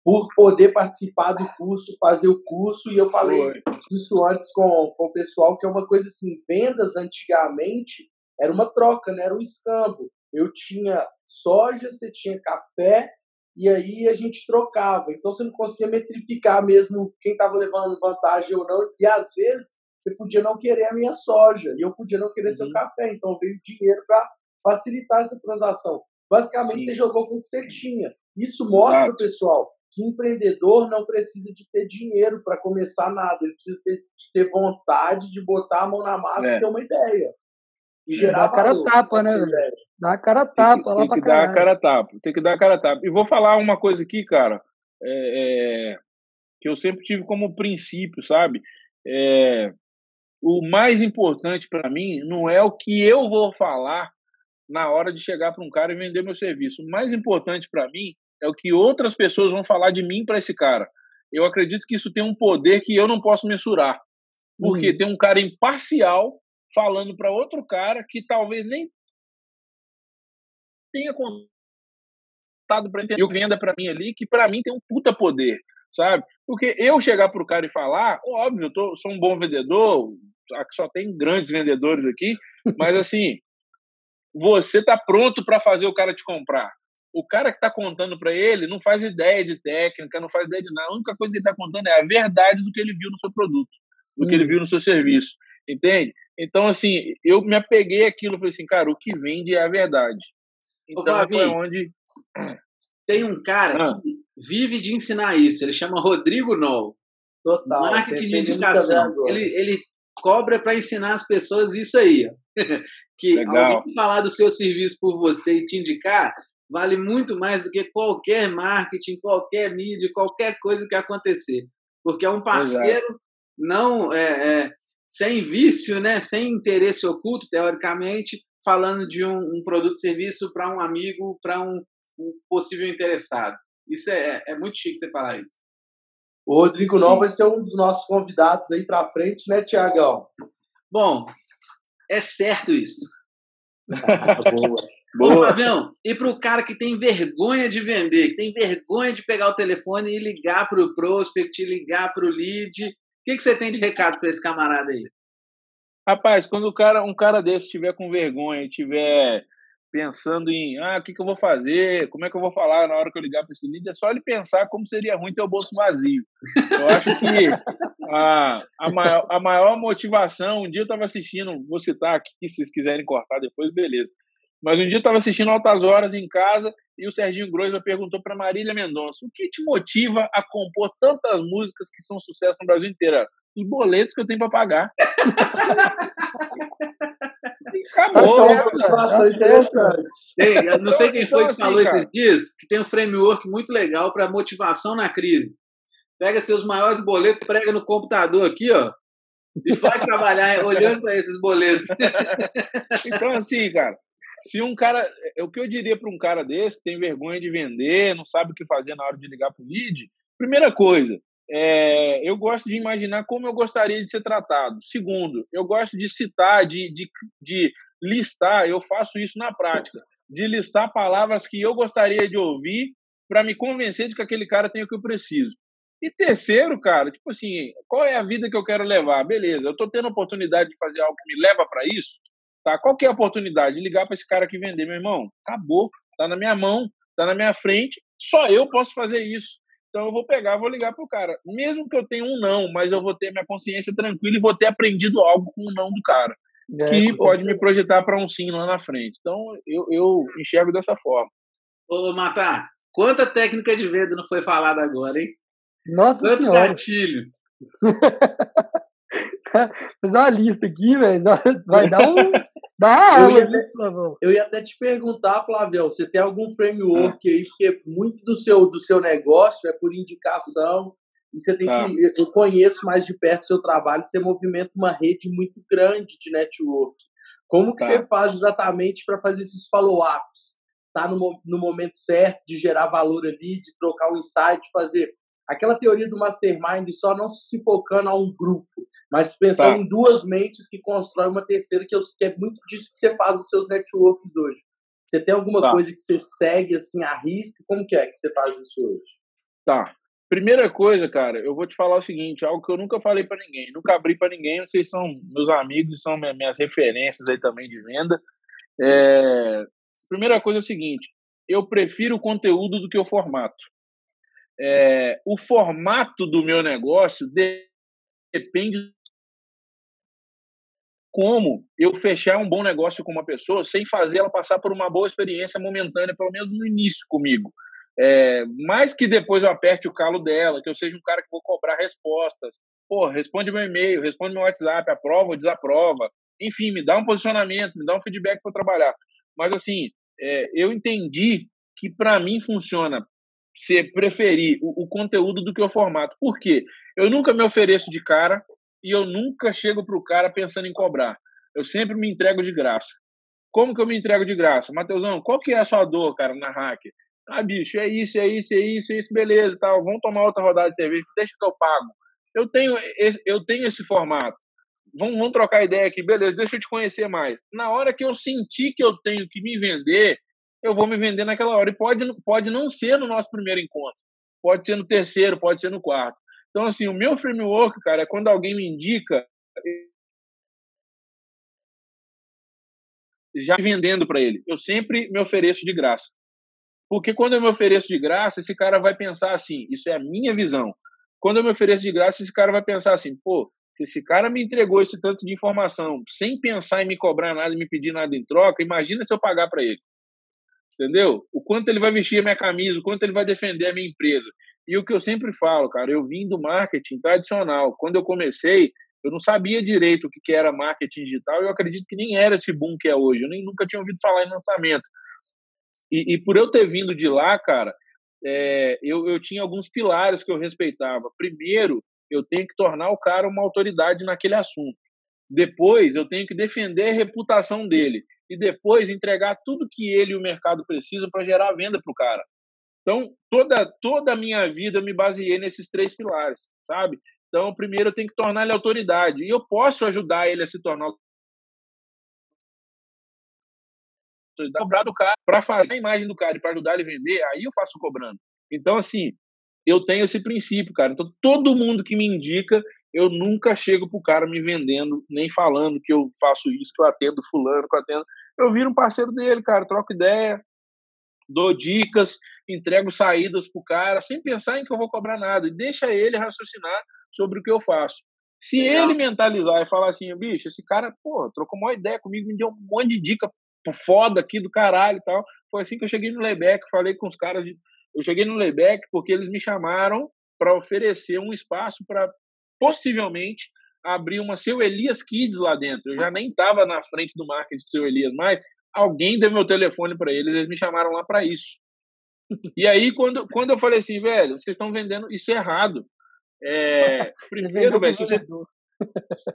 por poder participar do curso, fazer o curso, e eu falei Foi. isso antes com, com o pessoal, que é uma coisa assim, vendas antigamente era uma troca, né? era um escambo. Eu tinha soja, você tinha café, e aí a gente trocava. Então você não conseguia metrificar mesmo quem estava levando vantagem ou não, e às vezes você podia não querer a minha soja, e eu podia não querer uhum. seu café, então veio dinheiro para facilitar essa transação. Basicamente, Sim. você jogou com o que você tinha. Isso mostra, Exato. pessoal, que empreendedor não precisa de ter dinheiro para começar nada, ele precisa ter, de ter vontade de botar a mão na massa é. e ter uma ideia. E é, gerar Dá cara tapa, né, velho? Dá a cara tapa tem, lá tem pra que dar a cara tapa, tem que dar a cara tapa. E vou falar uma coisa aqui, cara, é, é, que eu sempre tive como princípio, sabe? É, o mais importante para mim não é o que eu vou falar na hora de chegar para um cara e vender meu serviço. O mais importante para mim é o que outras pessoas vão falar de mim para esse cara. Eu acredito que isso tem um poder que eu não posso mensurar. Porque uhum. tem um cara imparcial falando para outro cara que talvez nem tenha contado para entender o que venda para mim ali, que para mim tem um puta poder, sabe? Porque eu chegar pro cara e falar, óbvio, eu tô, sou um bom vendedor, só tem grandes vendedores aqui, mas assim, você tá pronto para fazer o cara te comprar o cara que está contando para ele não faz ideia de técnica, não faz ideia de nada. A única coisa que ele está contando é a verdade do que ele viu no seu produto, do que ele hum. viu no seu serviço. Entende? Então, assim, eu me apeguei aquilo falei assim, cara, o que vende é a verdade. Então, Ô, foi onde. Tem um cara ah. que vive de ensinar isso. Ele chama Rodrigo Noll. Total. Marketing de indicação. Ele, ele cobra para ensinar as pessoas isso aí. que Legal. alguém falar do seu serviço por você e te indicar, vale muito mais do que qualquer marketing, qualquer mídia, qualquer coisa que acontecer. Porque é um parceiro Exato. não é, é, sem vício, né, sem interesse oculto, teoricamente, falando de um, um produto serviço para um amigo, para um, um, possível interessado. Isso é, é muito chique você falar isso. O Rodrigo Nova vai ser um dos nossos convidados aí para frente, né, Tiagão? Bom, é certo isso. Boa. Boa. Ô, Fabião, e para o cara que tem vergonha de vender, que tem vergonha de pegar o telefone e ligar para o prospect, ligar para o lead, o que, que você tem de recado para esse camarada aí? Rapaz, quando o cara, um cara desse estiver com vergonha e estiver pensando em ah, o que, que eu vou fazer, como é que eu vou falar na hora que eu ligar para esse lead, é só ele pensar como seria ruim ter o bolso vazio. Eu acho que a, a, maior, a maior motivação, um dia eu estava assistindo, vou citar aqui, se vocês quiserem cortar depois, beleza. Mas um dia eu estava assistindo Altas Horas em casa e o Serginho Groisman perguntou para Marília Mendonça: o que te motiva a compor tantas músicas que são sucesso no Brasil inteiro? Os boletos que eu tenho para pagar. Acabou. É uma situação interessante. Tem, não sei quem Então, foi que assim, falou cara. esses dias que tem um framework muito legal para motivação na crise. Pega seus maiores boletos, prega no computador aqui, ó, e vai trabalhar olhando para esses boletos. Então, assim, cara, se um cara. é O que eu diria para um cara desse, que tem vergonha de vender, não sabe o que fazer na hora de ligar para o lead, primeira coisa, é, eu gosto de imaginar como eu gostaria de ser tratado. Segundo, eu gosto de citar, de, de, de listar, eu faço isso na prática, de listar palavras que eu gostaria de ouvir para me convencer de que aquele cara tem o que eu preciso. E terceiro, cara, tipo assim, qual é a vida que eu quero levar? Beleza, eu estou tendo a oportunidade de fazer algo que me leva para isso, tá? Qual que é a oportunidade? Ligar para esse cara aqui vender, meu irmão. Acabou, tá na minha mão, tá na minha frente, só eu posso fazer isso. Então eu vou pegar, vou ligar pro cara. Mesmo que eu tenha um não, mas eu vou ter minha consciência tranquila e vou ter aprendido algo com o não do cara, É, que pode me projetar para um sim lá na frente. Então eu, eu enxergo dessa forma. Ô, Matar, quanta técnica de venda não foi falada agora, hein? Nossa Quanto senhora. gatilho. Fazer uma lista aqui, velho. Vai dar um. Dá Eu ia- Flavão? Eu ia até te perguntar, Flavião, você tem algum framework aí, porque muito do seu, do seu negócio é por indicação, e você tem Tá. que. eu- conheço mais de perto o seu trabalho, você movimenta uma rede muito grande de network. Como que Tá. você faz exatamente para fazer esses follow-ups? Tá no, no momento certo de gerar valor ali, de trocar um insight, fazer aquela teoria do mastermind só não se focando a um grupo, mas pensando Tá. em duas mentes que constroem uma terceira, que, eu, que é muito disso que você faz nos seus networks hoje. Você tem alguma Tá. coisa que você segue assim a risco? Como que é que você faz isso hoje? Tá. Primeira coisa, cara, eu vou te falar o seguinte, algo que eu nunca falei para ninguém, nunca abri para ninguém, vocês são meus amigos, são minha- minhas referências aí também de venda. É, Primeira coisa é o seguinte, eu prefiro o conteúdo do que o formato. É, O formato do meu negócio de- depende como eu fechar um bom negócio com uma pessoa sem fazer ela passar por uma boa experiência momentânea, pelo menos no início comigo. É, mais que depois eu aperte o calo dela, que eu seja um cara que vou cobrar respostas. Pô, responde meu e-mail, responde meu WhatsApp, aprova ou desaprova. Enfim, me dá um posicionamento, me dá um feedback para trabalhar. Mas assim, é, eu entendi que para mim funciona se preferir o, o conteúdo do que o formato. Por quê? Eu nunca me ofereço de cara e eu nunca chego para o cara pensando em cobrar. Eu sempre me entrego de graça. Como que eu me entrego de graça? Mateusão, qual que é a sua dor, cara, na hacker? Ah, bicho, é isso, é isso, é isso, é isso, beleza, tal. Vamos tomar outra rodada de cerveja, deixa que eu pago. Eu tenho esse, eu tenho esse formato. Vamos, vamos trocar ideia aqui, beleza, deixa eu te conhecer mais. Na hora que eu sentir que eu tenho que me vender, eu vou me vender naquela hora. E pode, pode não ser no nosso primeiro encontro, pode ser no terceiro, pode ser no quarto. Então, assim, o meu framework, cara, é quando alguém me indica, já vendendo para ele. Eu sempre me ofereço de graça. Porque quando eu me ofereço de graça, esse cara vai pensar assim, isso é a minha visão. Quando eu me ofereço de graça, esse cara vai pensar assim, pô, se esse cara me entregou esse tanto de informação sem pensar em me cobrar nada me pedir nada em troca, imagina se eu pagar para ele. Entendeu? O quanto ele vai vestir a minha camisa, o quanto ele vai defender a minha empresa. E o que eu sempre falo, cara, eu vim do marketing tradicional. Quando eu comecei, eu não sabia direito o que era marketing digital eu acredito que nem era esse boom que é hoje. Eu nem nunca tinha ouvido falar em lançamento. E, e por eu ter vindo de lá, cara, é, eu, eu tinha alguns pilares que eu respeitava. Primeiro, eu tenho que tornar o cara uma autoridade naquele assunto. Depois, eu tenho que defender a reputação dele. E depois, entregar tudo que ele e o mercado precisam para gerar venda para o cara. Então, toda, toda a minha vida eu me baseei nesses três pilares, sabe? Então, primeiro, eu tenho que tornar ele autoridade. E eu posso ajudar ele a se tornar cobrar do cara para fazer a imagem do cara e para ajudar ele a vender, aí eu faço cobrando. Então, assim, eu tenho esse princípio, cara. Então, todo mundo que me indica, eu nunca chego pro cara me vendendo, nem falando que eu faço isso, que eu atendo fulano, que eu atendo. Eu viro um parceiro dele, cara, troco ideia, dou dicas, entrego saídas pro cara, sem pensar em que eu vou cobrar nada. E deixa ele raciocinar sobre o que eu faço. Se ele mentalizar e falar assim, bicho, esse cara, pô, trocou uma ideia comigo, me deu um monte de dica foda aqui do caralho e tal. Foi assim que eu cheguei no Layback, falei com os caras. De... Eu cheguei no Layback porque eles me chamaram para oferecer um espaço para possivelmente abrir uma Seu Elias Kids lá dentro. Eu já nem estava na frente do marketing do Seu Elias mais. Alguém deu meu telefone para eles, eles me chamaram lá para isso. E aí, quando, quando eu falei assim, velho, vocês estão vendendo isso errado. É, primeiro, velho, você...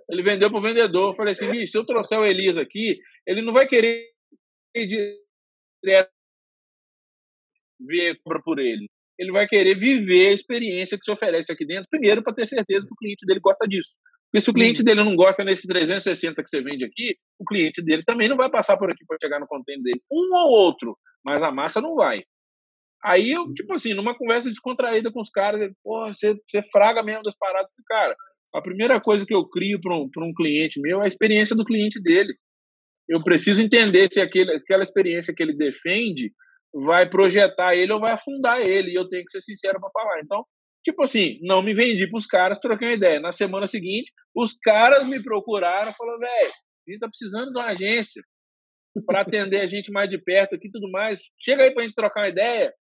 ele vendeu para o vendedor. Eu falei assim, se eu trouxer o Elias aqui, ele não vai querer direto ver por ele. Ele vai querer viver a experiência que se oferece aqui dentro, primeiro para ter certeza que o cliente dele gosta disso. Porque se o cliente dele não gosta nesse 360 que você vende aqui, o cliente dele também não vai passar por aqui para chegar no container dele. Um ou outro, mas a massa não vai. Aí eu, tipo assim, numa conversa descontraída com os caras, pô, você, você fraga mesmo das paradas. Cara, a primeira coisa que eu crio para um, um cliente meu é a experiência do cliente dele. Eu preciso entender se aquele, aquela experiência que ele defende vai projetar ele ou vai afundar ele. E eu tenho que ser sincero para falar. Então, tipo assim, não me vendi para os caras, troquei uma ideia. Na semana seguinte, os caras me procuraram, falando, velho, a gente tá precisando de uma agência para atender a gente mais de perto aqui e tudo mais. Chega aí para a gente trocar uma ideia.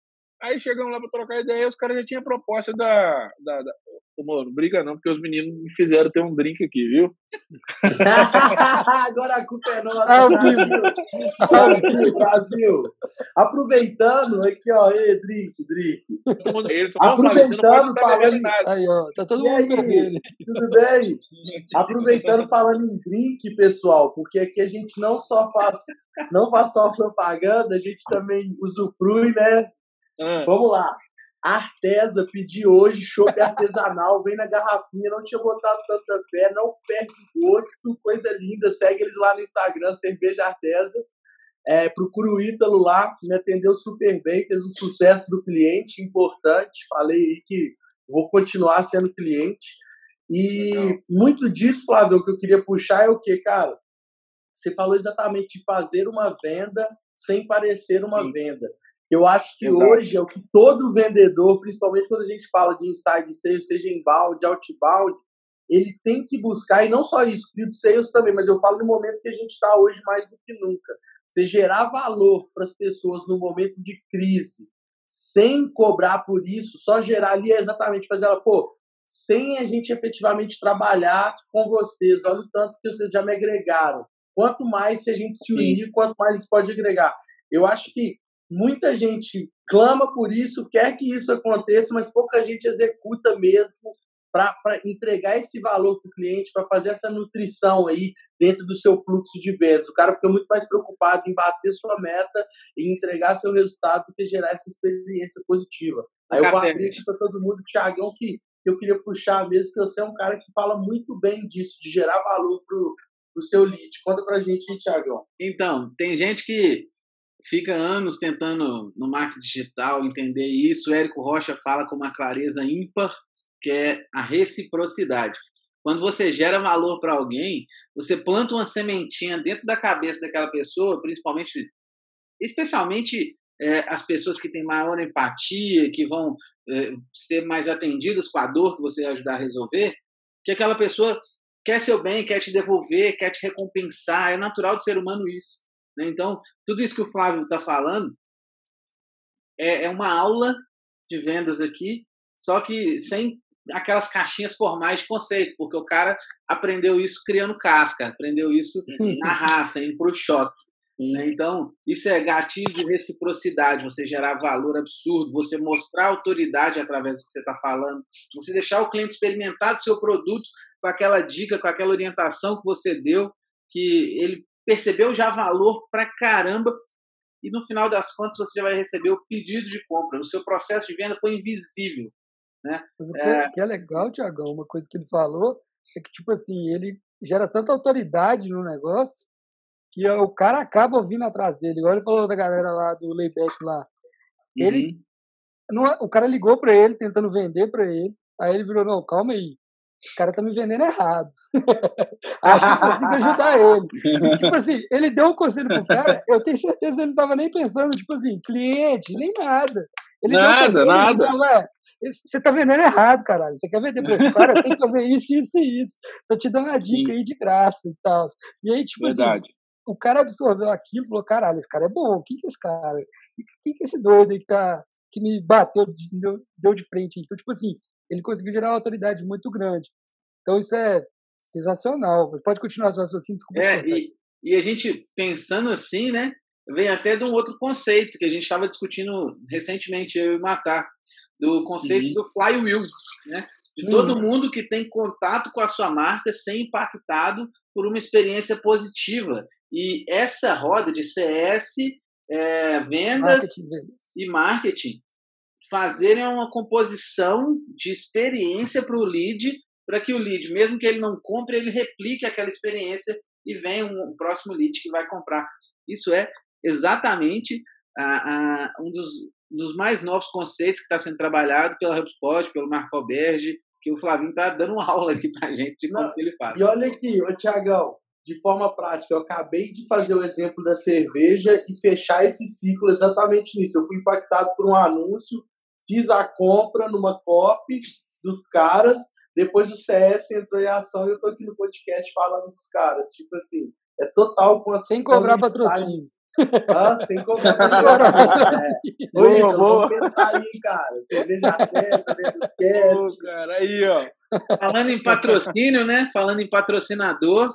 Aí chegamos lá para trocar ideia, os caras já tinham proposta da. da, da... Não briga não, porque os meninos me fizeram ter um drink aqui, viu? Agora a culpa é nossa. Ao Brasil. Brasil. Aproveitando, aqui, ó, aí, drink, drink. Aproveitando, falando. Nada. Aí, ó, tá todo mundo aí, Tudo bem? Aproveitando, falando em drink, pessoal, porque aqui a gente não só faz, não faz só propaganda, a gente também usufrui, né? Ah. Vamos lá. Artesa pedi hoje chopp artesanal, vem na garrafinha, não tinha botado tanta fé, não perde gosto, coisa linda. Segue eles lá no Instagram, Cerveja Artesa. É, procura o Ítalo lá, me atendeu super bem, fez um sucesso do cliente, importante. Falei aí que vou continuar sendo cliente. E Legal. muito disso, Flávio, o que eu queria puxar é o que, cara? Você falou exatamente de fazer uma venda sem parecer uma Sim. venda que eu acho que Exato. hoje é o que todo vendedor, principalmente quando a gente fala de inside sales, seja inbound, outbound, ele tem que buscar, e não só isso, field sales também, mas eu falo no momento que a gente está hoje mais do que nunca. Você gerar valor para as pessoas no momento de crise, sem cobrar por isso, só gerar ali é exatamente fazer ela, pô, sem a gente efetivamente trabalhar com vocês, olha o tanto que vocês já me agregaram. Quanto mais se a gente se unir, Sim. quanto mais isso pode agregar. Eu acho que Muita gente clama por isso, quer que isso aconteça, mas pouca gente executa mesmo para entregar esse valor para o cliente, para fazer essa nutrição aí dentro do seu fluxo de vendas. O cara fica muito mais preocupado em bater sua meta e entregar seu resultado do que gerar essa experiência positiva. Aí eu abrir para todo mundo, Tiagão, que eu queria puxar mesmo, que você é um cara que fala muito bem disso, de gerar valor para o seu lead. Conta para a gente, Tiagão. Então, tem gente que fica anos tentando no marketing digital entender isso. O Érico Rocha fala com uma clareza ímpar, que é a reciprocidade. Quando você gera valor para alguém, você planta uma sementinha dentro da cabeça daquela pessoa, principalmente, especialmente é, as pessoas que têm maior empatia, que vão é, ser mais atendidas com a dor que você ajudar a resolver, que aquela pessoa quer seu bem, quer te devolver, quer te recompensar. É natural do ser humano isso. Né? Então, tudo isso que o Flávio está falando é, é uma aula de vendas aqui, só que sem aquelas caixinhas formais de conceito, porque o cara aprendeu isso criando casca, aprendeu isso na raça, indo para o choque. Então, isso é gatilho de reciprocidade, você gerar valor absurdo, você mostrar autoridade através do que você está falando, você deixar o cliente experimentar do seu produto com aquela dica, com aquela orientação que você deu, que ele percebeu já valor pra caramba e no final das contas você já vai receber o pedido de compra. O seu processo de venda foi invisível. Né? Mas o que é, que é legal, Tiagão, uma coisa que ele falou é que, tipo assim, ele gera tanta autoridade no negócio que o cara acaba vindo atrás dele. Igual ele falou da galera lá do layback lá. Ele, uhum. não, o cara ligou para ele, tentando vender para ele. Aí ele virou, não, calma aí o cara tá me vendendo errado. Acho que consigo ajudar ele. E, tipo assim, ele deu um conselho pro cara, eu tenho certeza que ele não tava nem pensando, tipo assim, cliente, nem nada. Ele nada, um nada. Falou, você tá vendendo errado, caralho. Você quer vender pra esse cara, tem que fazer isso, isso e isso. Tô te dando uma dica Sim. aí de graça e tal. E aí, tipo assim, Verdade. assim, o cara absorveu aquilo e falou, caralho, esse cara é bom. Quem que é esse cara? Quem que é esse doido aí que, tá, que me bateu, deu, deu de frente? Então, tipo assim, ele conseguiu gerar uma autoridade muito grande. Então isso é Sensacional. Pode continuar sua assim, desculpa. É, e, e a gente pensando assim, né? Vem até de um outro conceito que a gente estava discutindo recentemente, eu e Matar, do conceito uhum. do flywheel, né? De uhum. todo mundo que tem contato com a sua marca ser impactado por uma experiência positiva. E essa roda de CS, é, vendas marketing. e marketing fazerem uma composição de experiência para o lead, para que o lead, mesmo que ele não compre, ele replique aquela experiência e venha um, um próximo lead que vai comprar. Isso é exatamente a, a, um dos, dos, mais novos conceitos que está sendo trabalhado pela HubSpot, pelo Marco Alberge, que o Flavinho está dando uma aula aqui para a gente de como ele faz. E olha aqui, ô Tiagão, de forma prática, eu acabei de fazer o exemplo da cerveja e fechar esse ciclo exatamente nisso. Eu fui impactado por um anúncio, fiz a compra numa copy dos caras, depois o CS entrou em ação e eu tô aqui no podcast falando dos caras. Tipo assim, é total quanto. Sem cobrar patrocínio. Ah, sem cobrar patrocínio. É. Oi, vamos pensar aí, cara. Cerveja até, cerveja esquece. cara, aí, ó. Falando em patrocínio, né? Falando em patrocinador,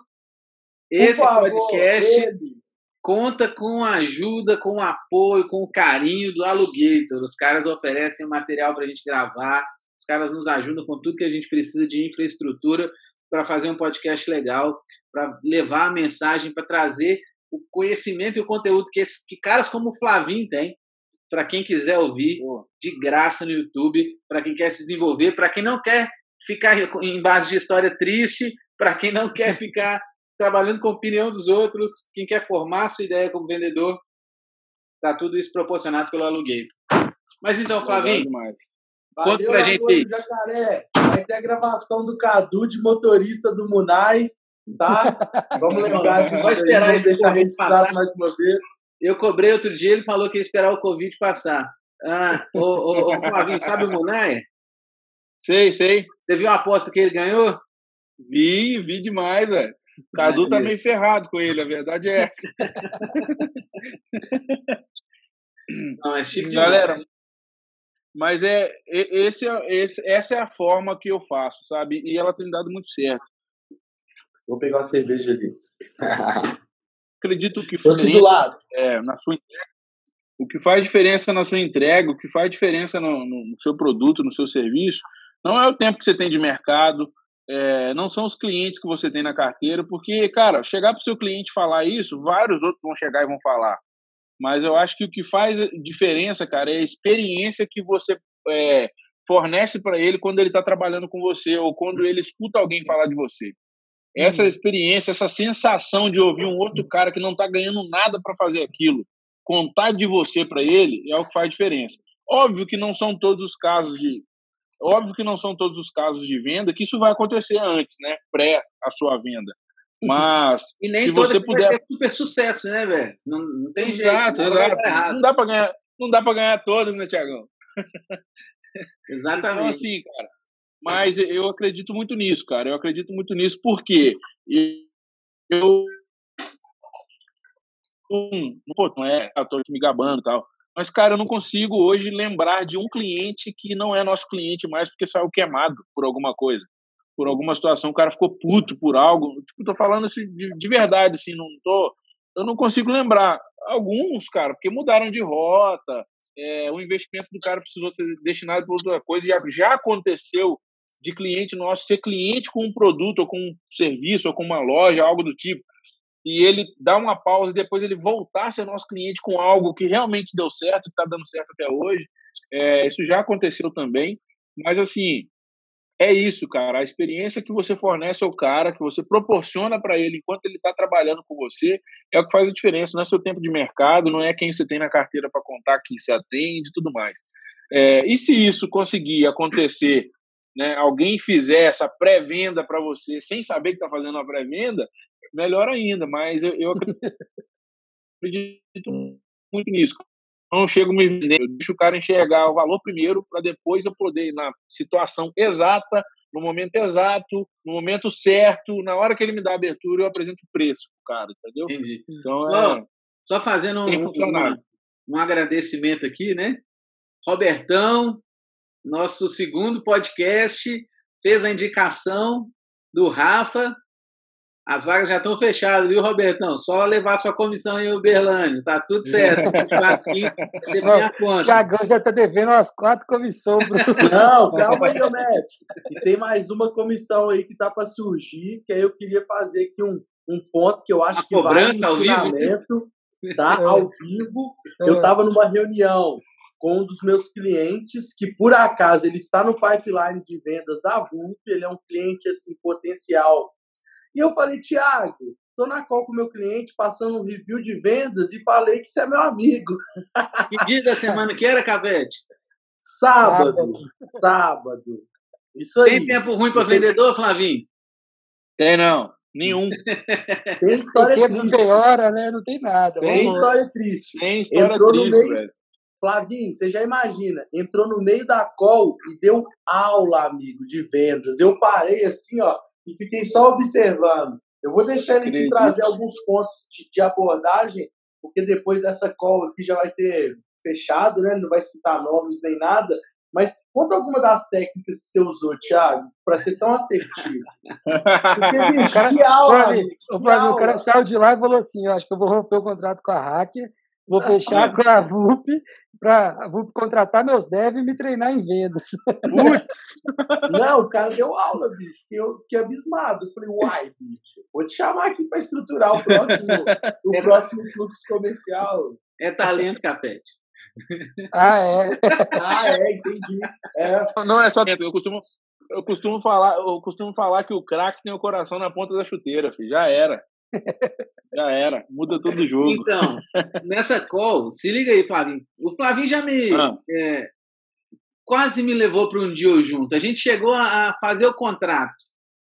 esse favor, podcast ele. conta com a ajuda, com o apoio, com o carinho do Alugator. Os caras oferecem material para a gente gravar, os caras nos ajudam com tudo que a gente precisa de infraestrutura para fazer um podcast legal, para levar a mensagem, para trazer o conhecimento e o conteúdo que, esse, que caras como o Flavinho têm, para quem quiser ouvir de graça no YouTube, para quem quer se desenvolver, para quem não quer ficar em base de história triste, para quem não quer ficar trabalhando com a opinião dos outros, quem quer formar sua ideia como vendedor, tá tudo isso proporcionado pelo aluguel. Mas então, Flavinho, Valeu, Conta pra gente. Jacaré. Vai ter a gravação do Cadu de motorista do Munai, tá? Vamos lembrar disso. Vai esperar esse Covid passar mais uma vez. Eu cobrei outro dia, ele falou que ia esperar o Covid passar. Ah, ô, ô, ô Flavinho, sabe o Munai? Sei, sei. Você viu a aposta que ele ganhou? Vi, vi demais, velho. Cadu tá meio ferrado com ele, a verdade é essa. Não, é chique Galera, mas é, esse, é, esse, essa é a forma que eu faço, sabe? E ela tem dado muito certo. Vou pegar uma cerveja ali. Acredito que foi do lado. É, na sua entrega, o que faz diferença na sua entrega, o que faz diferença no, no, no seu produto, no seu serviço, não é o tempo que você tem de mercado, é, não são os clientes que você tem na carteira, porque, cara, chegar para o seu cliente falar isso, vários outros vão chegar e vão falar. Mas eu acho que o que faz diferença, cara, é a experiência que você é, fornece para ele quando ele está trabalhando com você ou quando ele escuta alguém falar de você. Essa uhum. experiência, essa sensação de ouvir um outro cara que não está ganhando nada para fazer aquilo, contar de você para ele é o que faz diferença. Óbvio que não são todos os casos de óbvio que não são todos os casos de venda que isso vai acontecer antes, né, pré a sua venda. Mas e nem se você puder super sucesso, né, velho? Não, não tem exato, jeito. Exato. Não dá para ganhar, não dá para ganhar todas, né, Tiagão? Exatamente. Então assim, cara. Mas eu acredito muito nisso, cara. Eu acredito muito nisso porque eu um, pô, não é ator me gabando e tal. Mas, cara, eu não consigo hoje lembrar de um cliente que não é nosso cliente mais porque saiu queimado por alguma coisa por alguma situação, o cara ficou puto por algo. Tipo, tô falando assim de, de verdade, assim, não tô. Eu não consigo lembrar. Alguns, cara, porque mudaram de rota, é, o investimento do cara precisou ser destinado para outra coisa. Já, já aconteceu de cliente nosso ser cliente com um produto, ou com um serviço, ou com uma loja, algo do tipo, e ele dá uma pausa e depois ele voltar a ser nosso cliente com algo que realmente deu certo, que está dando certo até hoje. É, isso já aconteceu também. Mas, assim, é isso, cara. A experiência que você fornece ao cara, que você proporciona para ele enquanto ele está trabalhando com você, é o que faz a diferença. Não é seu tempo de mercado, não é quem você tem na carteira para contar que se atende tudo mais. É, e se isso conseguir acontecer, né, alguém fizer essa pré-venda para você sem saber que está fazendo uma pré-venda, melhor ainda. Mas eu, eu acredito muito nisso não chego me vender, eu deixo o cara enxergar o valor primeiro para depois eu poder ir na situação exata, no momento exato, no momento certo, na hora que ele me dá a abertura, eu apresento o preço pro cara, entendeu? Entendi. Então, só, é, só fazendo um, um, um agradecimento aqui, né? Robertão, nosso segundo podcast, fez a indicação do Rafa As vagas já estão fechadas, viu, Robertão? Só levar sua comissão em Uberlândia, tá tudo certo. você minha conta. Tiagão já tá devendo umas quatro comissões. Não, calma aí, Matt. E tem mais uma comissão aí que tá para surgir, que aí eu queria fazer aqui um, um ponto que eu acho A que vai no ensinamento, tá? É. Ao vivo. Eu estava é. numa reunião com um dos meus clientes, que por acaso ele está no pipeline de vendas da VUP, ele é um cliente assim potencial e eu falei, Tiago, estou na call com o meu cliente, passando um review de vendas e falei que você é meu amigo. Que dia da semana que era, Cavete? Sábado. Sábado. Isso aí. Tem tempo ruim para vendedor, Flavinho? Tem não. Nenhum. Tem história Porque triste. Não tem hora, né? Não tem nada. Tem história triste. Tem história Entrou triste, no meio... velho. Flavinho, você já imagina, entrou no meio da call e deu aula, amigo, de vendas. Eu parei assim, ó, e fiquei só observando. Eu vou deixar ele aqui trazer alguns pontos de, de, abordagem, porque depois dessa call aqui já vai ter fechado, né? Não vai citar nomes nem nada. Mas conta alguma das técnicas que você usou, Thiago, para ser tão assertivo. Porque, bicho, cara, que aula! O, o cara saiu de lá e falou assim: eu acho que eu vou romper o contrato com a Hacker Vou fechar com a VUP para a VUP contratar meus devs e me treinar em vendas. Putz! Não, o cara deu aula, bicho. Eu fiquei abismado. Eu falei, uai, bicho, vou te chamar aqui para estruturar o próximo, o próximo fluxo comercial. É talento, Capete. Ah, é? Ah, é, entendi. É. Não é só talento. Eu costumo, eu costumo falar, eu costumo falar que o craque tem o coração na ponta da chuteira, filho. Já era. Já era, muda todo o jogo. Então, nessa call, se liga aí, Flavinho. O Flavinho já me. Ah. É, quase me levou para um deal junto. A gente chegou a fazer o contrato.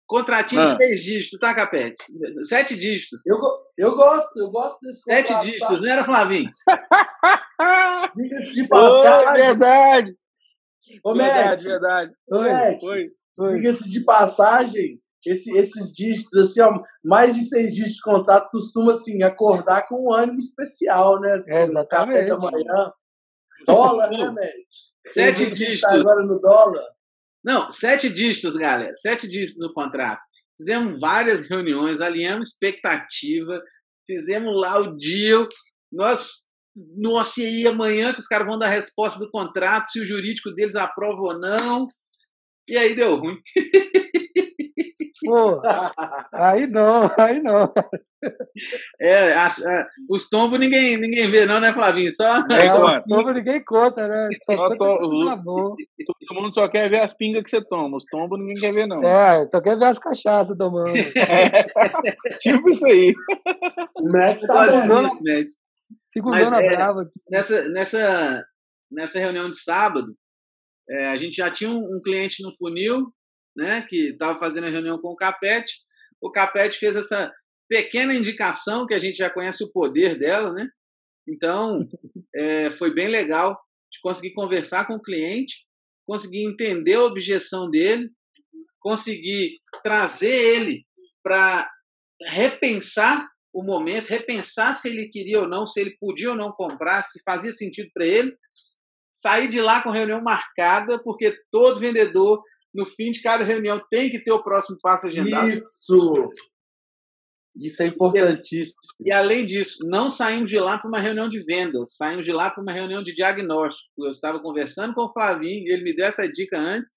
Contratinho ah. de seis dígitos, tá, Capete? Sete dígitos. Eu, eu gosto, eu gosto desse contrato. Sete dígitos, tá? não era, Flavinho? Diga-se de passagem. Oh, verdade. Ô, verdade, verdade. Diga-se de passagem, esse, esses dígitos, assim, ó, mais de seis dígitos de contato costuma, assim, acordar com um ânimo especial, né? Assim, é, exatamente. Café da manhã. Dólar, né, Matt? Sete dígitos. Tá agora no dólar. Não, sete dígitos, galera. Sete dígitos no contrato. Fizemos várias reuniões, alinhamos expectativa, fizemos lá o deal. Nós, nossa, e aí amanhã que os caras vão dar a resposta do contrato, se o jurídico deles aprova ou não. E aí deu ruim. Pô, aí não, aí não. É, a, a, os tombos ninguém, ninguém vê, não, né, Flavinho? Só, é, só... os tombos ninguém conta, né? Só, só tá Todo mundo só quer ver as pingas que você toma. Os tombos ninguém quer ver, não. É, só quer ver as cachaças tomando. É. tipo isso aí. O Matt tá segundando, segundando a é, brava. Nessa, nessa, nessa reunião de sábado, é, a gente já tinha um, um cliente no funil né, que estava fazendo a reunião com o Capete. O Capete fez essa pequena indicação que a gente já conhece o poder dela, né? Então, é, foi bem legal de conseguir conversar com o cliente, conseguir entender a objeção dele, conseguir trazer ele para repensar o momento, repensar se ele queria ou não, se ele podia ou não comprar, se fazia sentido para ele, sair de lá com reunião marcada, porque todo vendedor no fim de cada reunião tem que ter o próximo passo agendado. Isso! Isso é importantíssimo. E, além disso, não saímos de lá para uma reunião de vendas, saímos de lá para uma reunião de diagnóstico. Eu estava conversando com o Flavinho, ele me deu essa dica antes,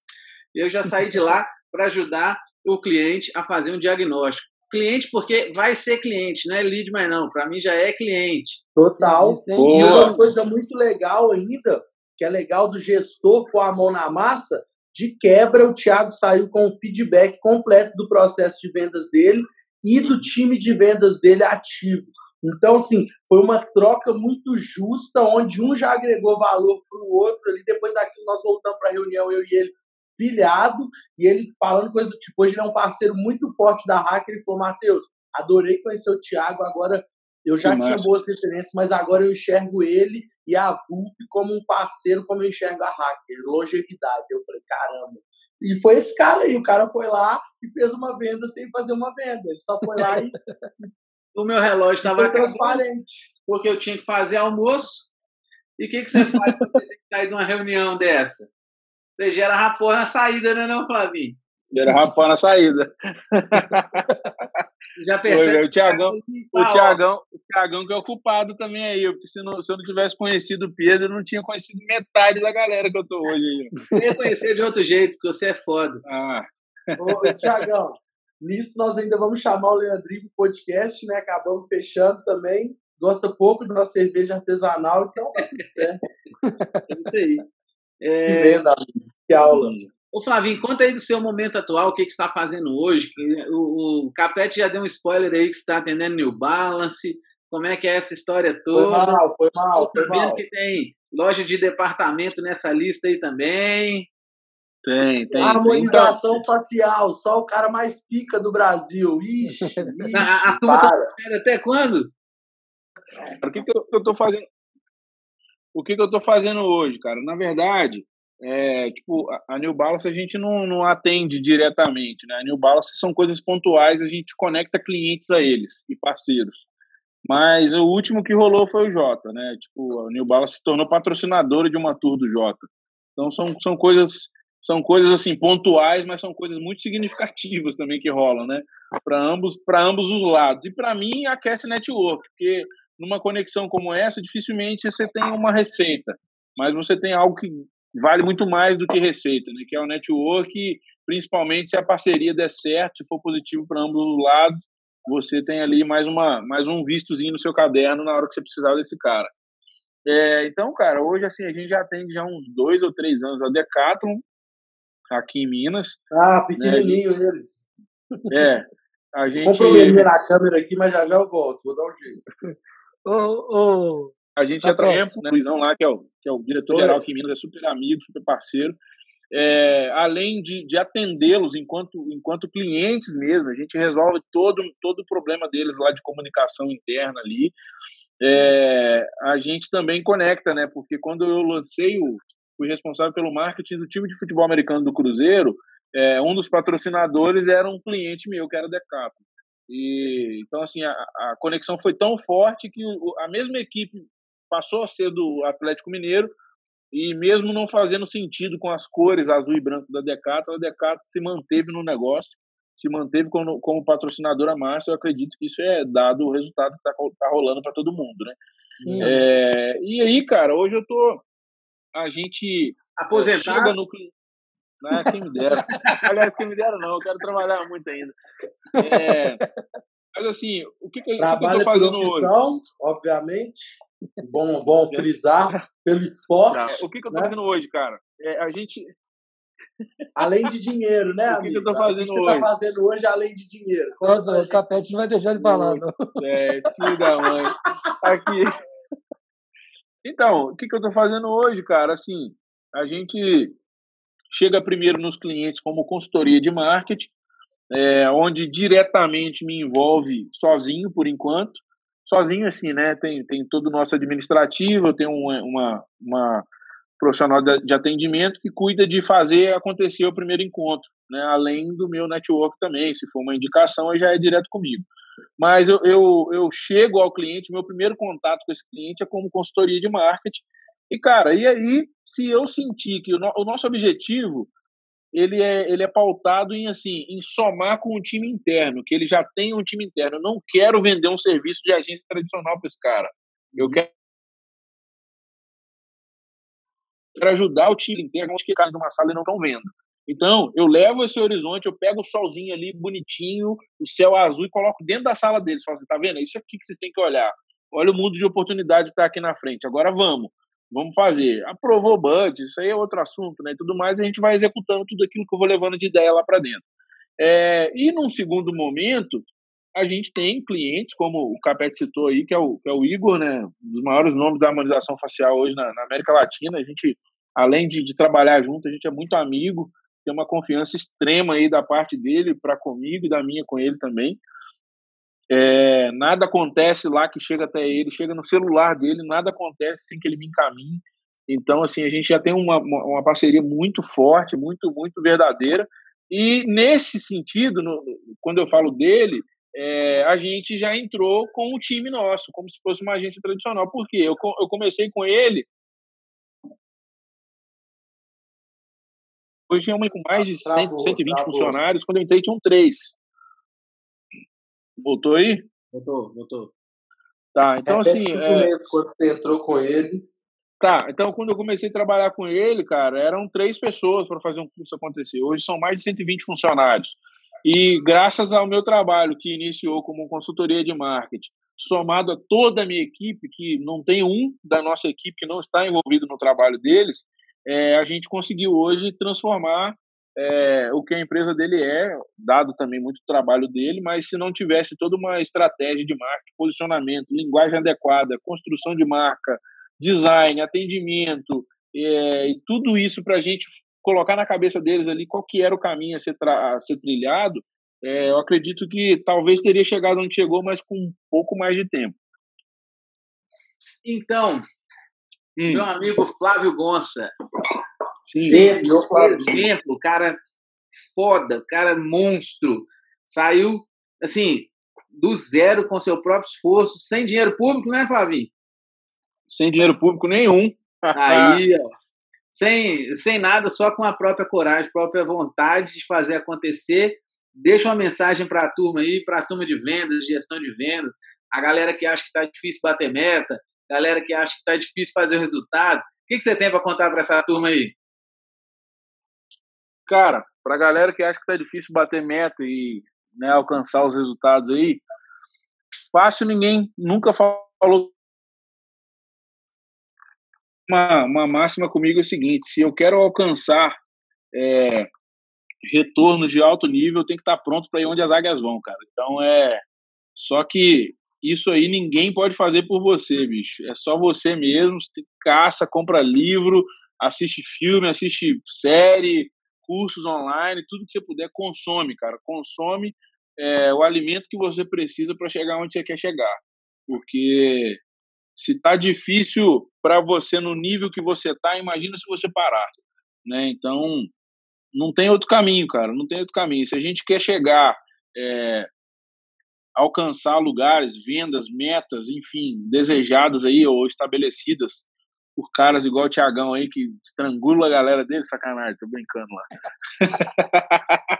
e eu já saí de lá para ajudar o cliente a fazer um diagnóstico. Cliente, porque vai ser cliente, não é lead mais não. Para mim já é cliente. Total. E uma coisa muito legal ainda, que é legal do gestor com a mão na massa, de quebra, o Thiago saiu com o feedback completo do processo de vendas dele e do time de vendas dele ativo. Então, assim, foi uma troca muito justa, onde um já agregou valor para o outro. Ali, depois daquilo, nós voltamos para a reunião, eu e ele, pilhado, e ele falando coisa do tipo. Hoje ele é um parceiro muito forte da Hacker. Ele falou: Matheus, adorei conhecer o Thiago, agora eu já que tinha massa. boas referências, mas agora eu enxergo ele e a VUP como um parceiro, como eu enxergo a Hacker, longevidade. Eu falei, caramba. E foi esse cara aí, o cara foi lá e fez uma venda sem fazer uma venda. Ele só foi lá e. o meu relógio estava transparente. Porque eu tinha que fazer almoço. E o que, que você faz quando você tem que sair de uma reunião dessa? Você gera rapor na saída, né, não, Flavinho? Gera rapor na saída. Já percebe. o Tiagão, o, Thiagão, o Thiagão que é ocupado também aí, porque se, não, se eu não tivesse conhecido o Pedro, eu não tinha conhecido metade da galera que eu tô hoje aí. Você ia conhecer de outro jeito, porque você é foda. Ah. Ô, Tiagão, nisso nós ainda vamos chamar o Leandrinho pro podcast, né? Acabamos fechando também. Gosta pouco de uma cerveja artesanal, então tá tudo certo. É isso aí. É... Que venda, que aula. Ô Flavinho, conta aí do seu momento atual, o que, que você está fazendo hoje. O, o Capete já deu um spoiler aí que você está atendendo New Balance. Como é que é essa história toda? Foi mal, foi mal. Foi mal. que tem loja de departamento nessa lista aí também. Tem, tem. Harmonização então... facial, só o cara mais pica do Brasil. Ixi, ixi a, a turma tá até quando? O que, que eu, eu tô fazendo? O que, que eu tô fazendo hoje, cara? Na verdade, é, tipo, a New Balance a gente não, não atende diretamente, né? A New Balance são coisas pontuais, a gente conecta clientes a eles e parceiros. Mas o último que rolou foi o Jota, né? Tipo, a New Balance se tornou patrocinadora de uma tour do Jota. Então são, são coisas são coisas assim pontuais, mas são coisas muito significativas também que rolam, né? Para ambos para ambos os lados. E para mim aquece network, porque numa conexão como essa dificilmente você tem uma receita, mas você tem algo que vale muito mais do que receita, né? que é o network, principalmente se a parceria der certo, se for positivo para ambos os lados, você tem ali mais, uma, mais um vistozinho no seu caderno na hora que você precisar desse cara. É, então, cara, hoje assim, a gente já atende já uns dois ou três anos a Decathlon, aqui em Minas. Ah, pequenininho né? eles. É, a gente... Comprometer na câmera aqui, mas já já eu volto, vou dar um jeito. Ô, ô, a gente tá já trabalha com o Luizão lá, que é o, que é o diretor-geral aqui em Minas, é super amigo, super parceiro. É, além de, de atendê-los enquanto, enquanto clientes mesmo, a gente resolve todo, todo o problema deles lá de comunicação interna ali. É, a gente também conecta, né? Porque quando eu lancei o, fui responsável pelo marketing do time de futebol americano do Cruzeiro, é, um dos patrocinadores era um cliente meu, que era Decathlon. E, então, assim, a, a conexão foi tão forte que a mesma equipe passou a ser do Atlético Mineiro e mesmo não fazendo sentido com as cores azul e branco da Decathlon, a Decathlon se manteve no negócio, se manteve como, como patrocinadora massa. Eu acredito que isso é dado o resultado que está tá rolando para todo mundo, né? Hum. É, e aí, cara, hoje eu tô a gente aposentado no né, quem me dera. Aliás, quem me dera não, eu quero trabalhar muito ainda. É, mas assim, o que, que, que eu tô fazendo hoje? Obviamente. Bom, bom frisar pelo esporte. O que, que eu tô né? fazendo hoje, cara? É, a gente. Além de dinheiro, né, amigo? O que, que eu tô fazendo o que você hoje? tá fazendo hoje além de dinheiro? Nossa, o Capete não vai deixar de falar, não. É, filho da mãe. Aqui. Então, o que, que eu tô fazendo hoje, cara? Assim, a gente chega primeiro nos clientes como consultoria de marketing, é, onde diretamente me envolve sozinho por enquanto sozinho, assim, né? Tem, tem todo o nosso administrativo, eu tenho uma, uma, profissional de atendimento que cuida de fazer acontecer o primeiro encontro, né? Além do meu network também, se for uma indicação, aí já é direto comigo. Mas eu, eu, eu chego ao cliente, meu primeiro contato com esse cliente é como consultoria de marketing. E, cara, e aí, se eu sentir que o, no, o nosso objetivo ele é, ele é pautado em assim em somar com o time interno, que ele já tem um time interno. Eu não quero vender um serviço de agência tradicional para esse cara. Eu quero para ajudar o time interno que caem numa sala e não estão vendo. Então, eu levo esse horizonte, eu pego o solzinho ali bonitinho, o céu azul e coloco dentro da sala deles. Falo assim, tá vendo? É isso aqui que vocês têm que olhar. Olha o mundo de oportunidade que está aqui na frente. Agora vamos vamos fazer. Aprovou o budget, isso aí é outro assunto, né? E tudo mais, a gente vai executando tudo aquilo que eu vou levando de ideia lá para dentro. É, e num segundo momento, a gente tem clientes, como o Capete citou aí, que é o, que é o Igor, né? Um dos maiores nomes da harmonização facial hoje na, na América Latina. A gente, além de, de, trabalhar junto, a gente é muito amigo, tem uma confiança extrema aí da parte dele para comigo e da minha com ele também. É, nada acontece lá que chega até ele, chega no celular dele, nada acontece sem que ele me encaminhe. Então, assim, a gente já tem uma, uma parceria muito forte, muito, muito verdadeira. E nesse sentido, no, quando eu falo dele, é, a gente já entrou com o time nosso, como se fosse uma agência tradicional. Por quê? Eu, eu comecei com ele. Hoje tinha uma com mais de 100, 120 funcionários, quando eu entrei tinham três. Voltou aí? Voltou, voltou. Tá, então assim. É... quando você entrou com ele. Tá, então quando eu comecei a trabalhar com ele, cara, eram três pessoas para fazer um curso acontecer. Hoje são mais de 120 funcionários. E graças ao meu trabalho, que iniciou como consultoria de marketing, somado a toda a minha equipe, que não tem um da nossa equipe que não está envolvido no trabalho deles, é, a gente conseguiu hoje transformar é, o que a empresa dele é, dado também muito trabalho dele, mas se não tivesse toda uma estratégia de marketing, posicionamento, linguagem adequada, construção de marca, design, atendimento, é, e tudo isso para a gente colocar na cabeça deles ali qual que era o caminho a ser, a ser trilhado, é, eu acredito que talvez teria chegado onde chegou, mas com um pouco mais de tempo. Então, hum. meu amigo Flávio Gonça, Sim, exemplo, cara foda, cara monstro, saiu assim do zero com seu próprio esforço, sem dinheiro público, né, Flavinho? Sem dinheiro público nenhum. Aí, ó. Sem, sem nada, só com a própria coragem, própria vontade de fazer acontecer. Deixa uma mensagem para a turma aí, para a turma de vendas, gestão de vendas, a galera que acha que está difícil bater meta, galera que acha que está difícil fazer o resultado. O que, que você tem para contar para essa turma aí? Cara, para a galera que acha que está difícil bater meta e né, alcançar os resultados aí, fácil ninguém nunca falou uma, uma máxima comigo é o seguinte: se eu quero alcançar é, retornos de alto nível, tenho que estar pronto para ir onde as águias vão, cara. Então é. Só que isso aí ninguém pode fazer por você, bicho. É só você mesmo. Você caça, compra livro, assiste filme, assiste série, cursos online, tudo que você puder, consome, cara. Consome é, o alimento que você precisa para chegar onde você quer chegar. Porque se está difícil para você no nível que você está, imagina se você parar, né? Então, não tem outro caminho, cara, não tem outro caminho. Se a gente quer chegar, é, alcançar lugares, vendas, metas, enfim, desejadas aí ou estabelecidas por caras igual o Tiagão aí que estrangula a galera dele, sacanagem, tô brincando lá.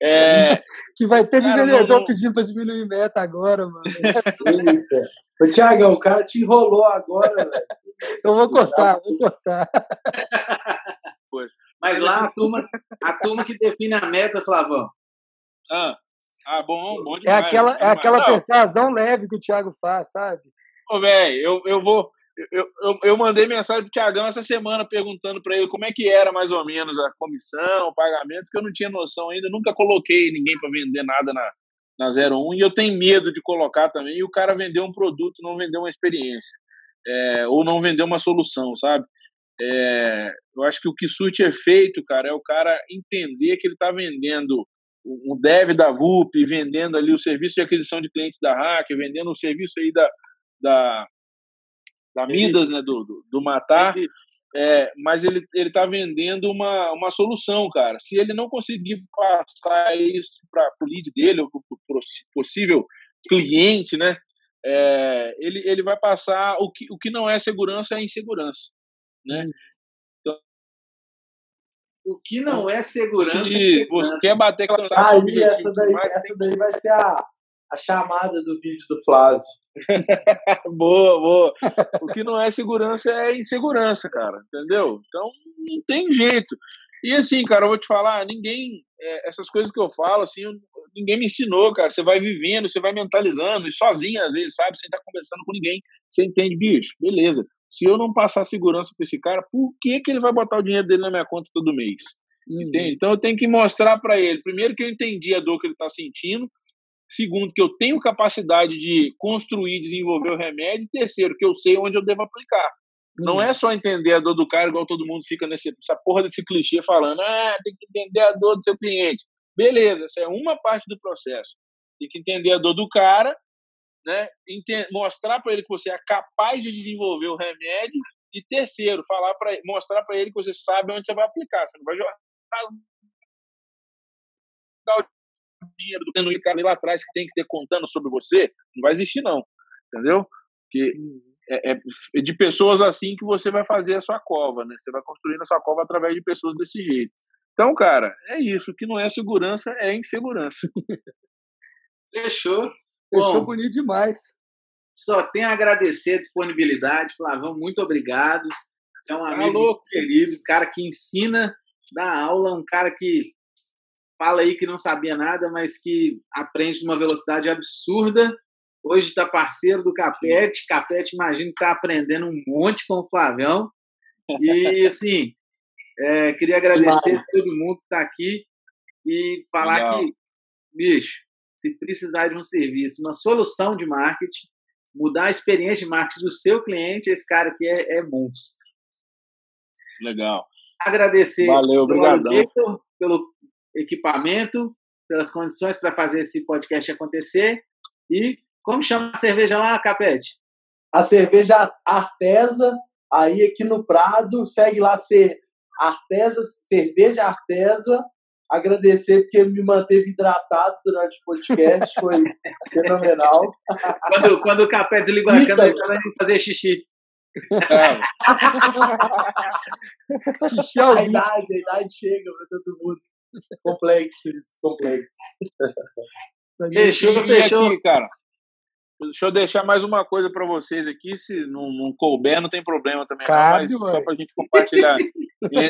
é, que vai ter de vendedor pedindo para diminuir meta agora, mano. Ô, Tiagão, o cara te enrolou agora, velho. Eu vou cortar, vou cortar. Mas lá a turma, a turma que define a meta, Flavão. Ah, ah bom, bom é demais. É aquela, é aquela persuasão leve que o Thiago faz, sabe? Ô, velho, eu, eu vou. Eu, eu, eu mandei mensagem pro Tiagão essa semana perguntando para ele como é que era mais ou menos a comissão, o pagamento, que eu não tinha noção ainda, nunca coloquei ninguém para vender nada na, na 01 e eu tenho medo de colocar também e o cara vender um produto, não vender uma experiência, é, ou não vender uma solução, sabe? É, eu acho que o que surte efeito, cara, é o cara entender que ele está vendendo um dev da VUP, vendendo ali o serviço de aquisição de clientes da Hack, vendendo o serviço aí da, da, da Midas, né, do, do, do Matar, é, mas ele ele está vendendo uma, uma solução, cara. Se ele não conseguir passar isso para o lead dele, ou para o possível cliente, né? É, ele, ele vai passar o que, o que não é segurança é insegurança, né? Então, o que não é segurança. Se é segurança. você quer bater com Aí, essa daí, essa daí vai ser a, a chamada do vídeo do Flávio. boa, boa. O que não é segurança é insegurança, cara, entendeu? Então não tem jeito. E assim, cara, eu vou te falar, ninguém, é, essas coisas que eu falo, assim, ninguém me ensinou, cara. Você vai vivendo, você vai mentalizando, e sozinho às vezes, sabe? Sem estar conversando com ninguém. Você entende, bicho? Beleza. Se eu não passar segurança para esse cara, por que, que ele vai botar o dinheiro dele na minha conta todo mês? Uhum. Entende? Então eu tenho que mostrar para ele, primeiro, que eu entendi a dor que ele está sentindo, Segundo, que eu tenho capacidade de construir e desenvolver o remédio. E terceiro, que eu sei onde eu devo aplicar. Não hum. é só entender a dor do cara, igual todo mundo fica nessa porra desse clichê falando, ah, tem que entender a dor do seu cliente. Beleza, essa é uma parte do processo. Tem que entender a dor do cara, né? mostrar para ele que você é capaz de desenvolver o remédio. E terceiro, falar para mostrar para ele que você sabe onde você vai aplicar. Você não vai jogar dinheiro do plano cara lá atrás que tem que ter contando sobre você, não vai existir não, entendeu? Porque é, é, de pessoas assim que você vai fazer a sua cova, né? Você vai construindo a sua cova através de pessoas desse jeito. Então, cara, é isso. O que não é segurança é insegurança. Fechou. Fechou Bom, bonito demais. Só tenho a agradecer a disponibilidade. Flavão, muito obrigado. Você é um tá amigo tá querido, cara que ensina, dá aula, um cara que fala aí que não sabia nada, mas que aprende numa velocidade absurda. Hoje está parceiro do Capete. Capete, imagino que está aprendendo um monte com o Flavião. E, assim, é, queria agradecer a todo mundo que está aqui e falar Legal. que, bicho, se precisar de um serviço, uma solução de marketing, mudar a experiência de marketing do seu cliente, esse cara aqui é, é monstro. Legal. Agradecer Valeu, pelo, pelo equipamento, pelas condições para fazer esse podcast acontecer. E como chama a cerveja lá, Capete? A cerveja Artesa, aí aqui no Prado, segue lá ser Artesa, cerveja Artesa. Agradecer porque ele me manteve hidratado durante o podcast, foi fenomenal. Quando, quando o Capete ligou a câmera, ele vai fazer xixi. É. xixi a idade, a idade chega para todo mundo complexos, complexos. Fechou, fechou. Aqui, cara. Deixa eu deixar mais uma coisa para vocês aqui. Se não, não, couber, não tem problema também. Cabe, não, mas só para a gente compartilhar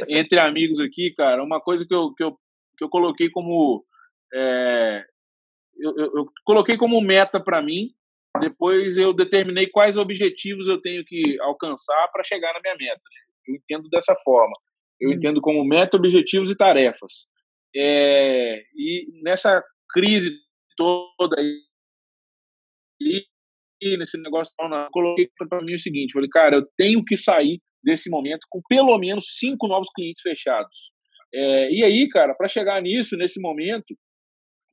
entre amigos aqui, cara. Uma coisa que eu, que eu, que eu coloquei como. É, eu, eu, eu, coloquei como meta para mim. Depois eu determinei quais objetivos eu tenho que alcançar para chegar na minha meta. Né? Eu entendo dessa forma. Eu hum. entendo como meta, objetivos e tarefas. É, e nessa crise toda aí, nesse negócio, eu coloquei para mim o seguinte: falei, cara, eu tenho que sair desse momento com pelo menos cinco novos clientes fechados. É, e aí, cara, para chegar nisso, nesse momento,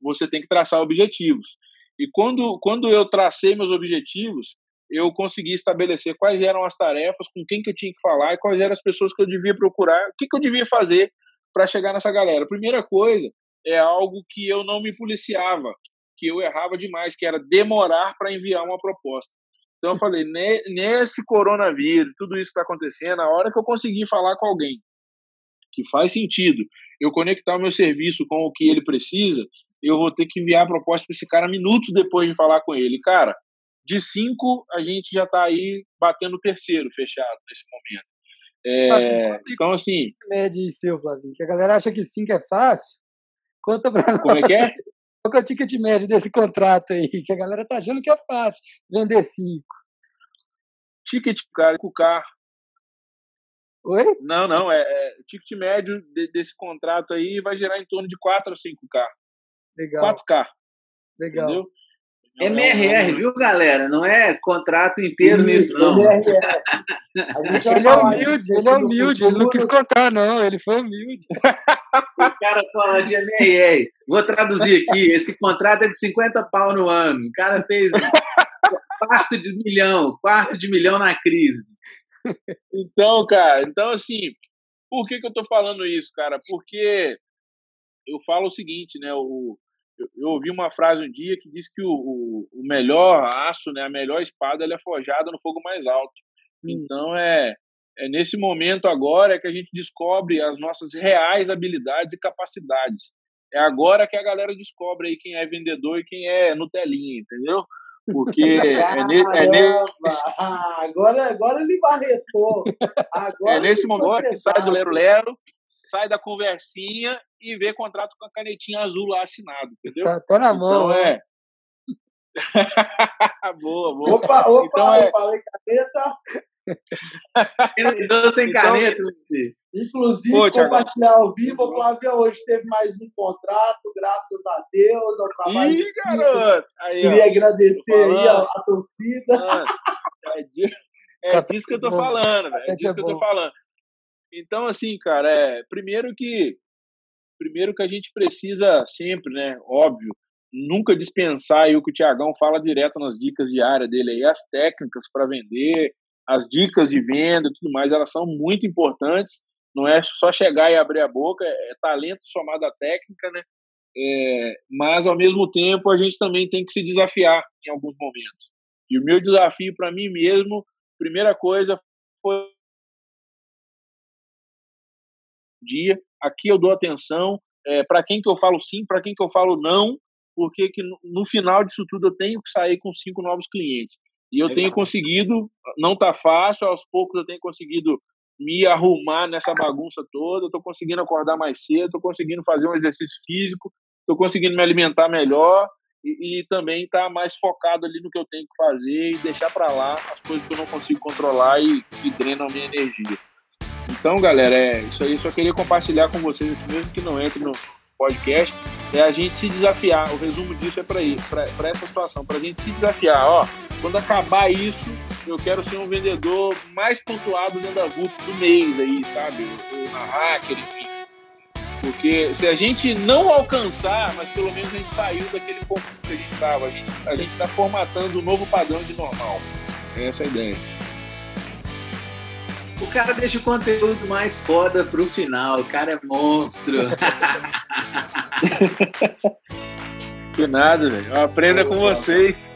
você tem que traçar objetivos. E quando, quando eu tracei meus objetivos, eu consegui estabelecer quais eram as tarefas, com quem que eu tinha que falar e quais eram as pessoas que eu devia procurar, o que, que eu devia fazer para chegar nessa galera. Primeira coisa é algo que eu não me policiava, que eu errava demais, que era demorar para enviar uma proposta. Então eu falei, nesse coronavírus, tudo isso que está acontecendo, a hora que eu conseguir falar com alguém que faz sentido, eu conectar o meu serviço com o que ele precisa, eu vou ter que enviar a proposta para esse cara minutos depois de falar com ele. Cara, de cinco, a gente já está aí batendo terceiro fechado nesse momento. É, então, assim. Média seu, Flavinho, que a galera acha que 5 é fácil. Conta pra nós. Como é que é? Qual que é o ticket médio desse contrato aí? Que a galera tá achando que é fácil vender 5. Ticket, cara, com o carro. Oi? Não, não. É, é ticket médio de, desse contrato aí vai gerar em torno de 4 a 5K. Legal. 4K. Legal. Entendeu? MRR, viu, galera? Não é contrato inteiro nisso, não. ele é humilde, ele é humilde, ele não quis contar, não, ele foi humilde. o cara fala de MRR. Vou traduzir aqui: esse contrato é de 50 pau no ano. O cara fez quarto de milhão, quarto de milhão na crise. Então, cara, então assim, por que, que eu tô falando isso, cara? Porque eu falo o seguinte, né? O, eu, eu, ouvi uma frase um dia que diz que o, o, o, melhor aço, né, a melhor espada, ela é forjada no fogo mais alto. Hum. Então é, é nesse momento agora que a gente descobre as nossas reais habilidades e capacidades. É agora que a galera descobre aí quem é vendedor e quem é Nutelinha, entendeu? Porque é, ne, é nesse... agora, agora ele barretou. Agora é nesse momento que sai do Lero Lero sai da conversinha e vê contrato com a canetinha azul lá assinado, entendeu? Tá, tá na mão. Então é. boa, boa. Opa, opa, então, é... falei caneta. Então, sem então, caneta, Inclusive, Pô, compartilhar ao vivo, o Flávio hoje teve mais um contrato, graças a Deus, ao trabalho Ih, garoto! Aí, Queria ó, agradecer aí a, a torcida. Mano, é, é disso que eu tô falando, velho. É disso que eu tô falando. Então, assim, cara, é, primeiro que primeiro que a gente precisa sempre, né, óbvio, nunca dispensar o que o Tiagão fala direto nas dicas diárias dele aí, as técnicas para vender, as dicas de venda tudo mais, elas são muito importantes. Não é só chegar e abrir a boca, é, é talento somado à técnica, né? É, mas ao mesmo tempo a gente também tem que se desafiar em alguns momentos. E o meu desafio para mim mesmo, primeira coisa foi dia. Aqui eu dou atenção é, para quem que eu falo sim, para quem que eu falo não. porque que no, no final disso tudo eu tenho que sair com cinco novos clientes. E eu Legal. tenho conseguido, não tá fácil, aos poucos eu tenho conseguido me arrumar nessa bagunça toda, estou conseguindo acordar mais cedo, estou conseguindo fazer um exercício físico, estou conseguindo me alimentar melhor e, e também estar tá mais focado ali no que eu tenho que fazer e deixar para lá as coisas que eu não consigo controlar e que drenam a minha energia. Então, galera, é isso aí. Só queria compartilhar com vocês, mesmo que não entre no podcast, é a gente se desafiar. O resumo disso é para isso, para essa situação, para a gente se desafiar. Ó, quando acabar isso, eu quero ser um vendedor mais pontuado dentro da VUP do mês aí, sabe? Ou na hacker, enfim. Porque se a gente não alcançar, mas pelo menos a gente saiu daquele ponto que a gente estava, a gente está formatando um novo padrão de normal. Essa é a ideia. O cara deixa o conteúdo mais foda pro final. O cara é monstro. que nada, velho. Aprenda com vocês.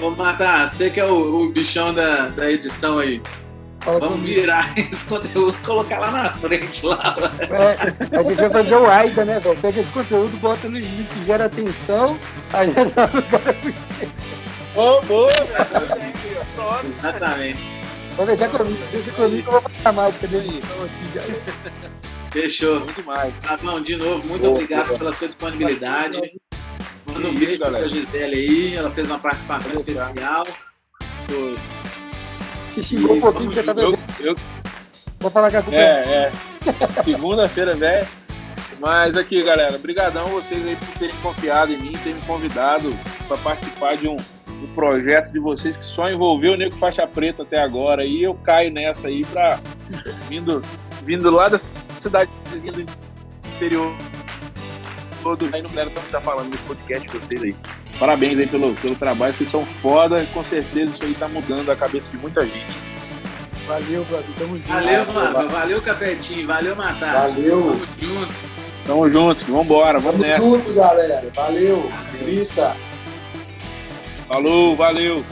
Ô, Matar, você que é o, o bichão da, da edição aí. Fala Vamos comigo. virar esse conteúdo e colocar lá na frente. Lá. É, a gente vai fazer o AIDA, né, velho? Pega esse conteúdo, bota no início, gera atenção, aí já joga o cara Ô, boa! Exatamente. Vou deixar comigo, deixa comigo que eu vou fazer a mágica dele. Fechou. Muito mais. Bom, de novo, muito boa, obrigado boa. pela sua disponibilidade. Manda um beijo pra Gisele aí, ela fez uma participação especial. Foi. Xingou um pouquinho que você tá bebendo. Eu, Vou falar com a culpa. É, é. Segunda-feira, velho. Mas aqui, galera, brigadão vocês aí por terem confiado em mim, terem me convidado para participar de um, um, projeto de vocês que só envolveu o Nego Faixa Preta até agora. E eu caio nessa aí para vindo, vindo lá da cidadezinha do interior todo aí não quero estar falando nesse podcast de vocês aí. Parabéns aí pelo, pelo trabalho, vocês são foda, com certeza isso aí tá mudando a cabeça de muita gente. Valeu, Brasil, tamo junto. Valeu, mano, valeu, Capetinho, valeu, Matar. Valeu. Tamo juntos. Tamo juntos, vambora, vamos tamo nessa. Tamo juntos, galera. Valeu. Grita. Falou, valeu.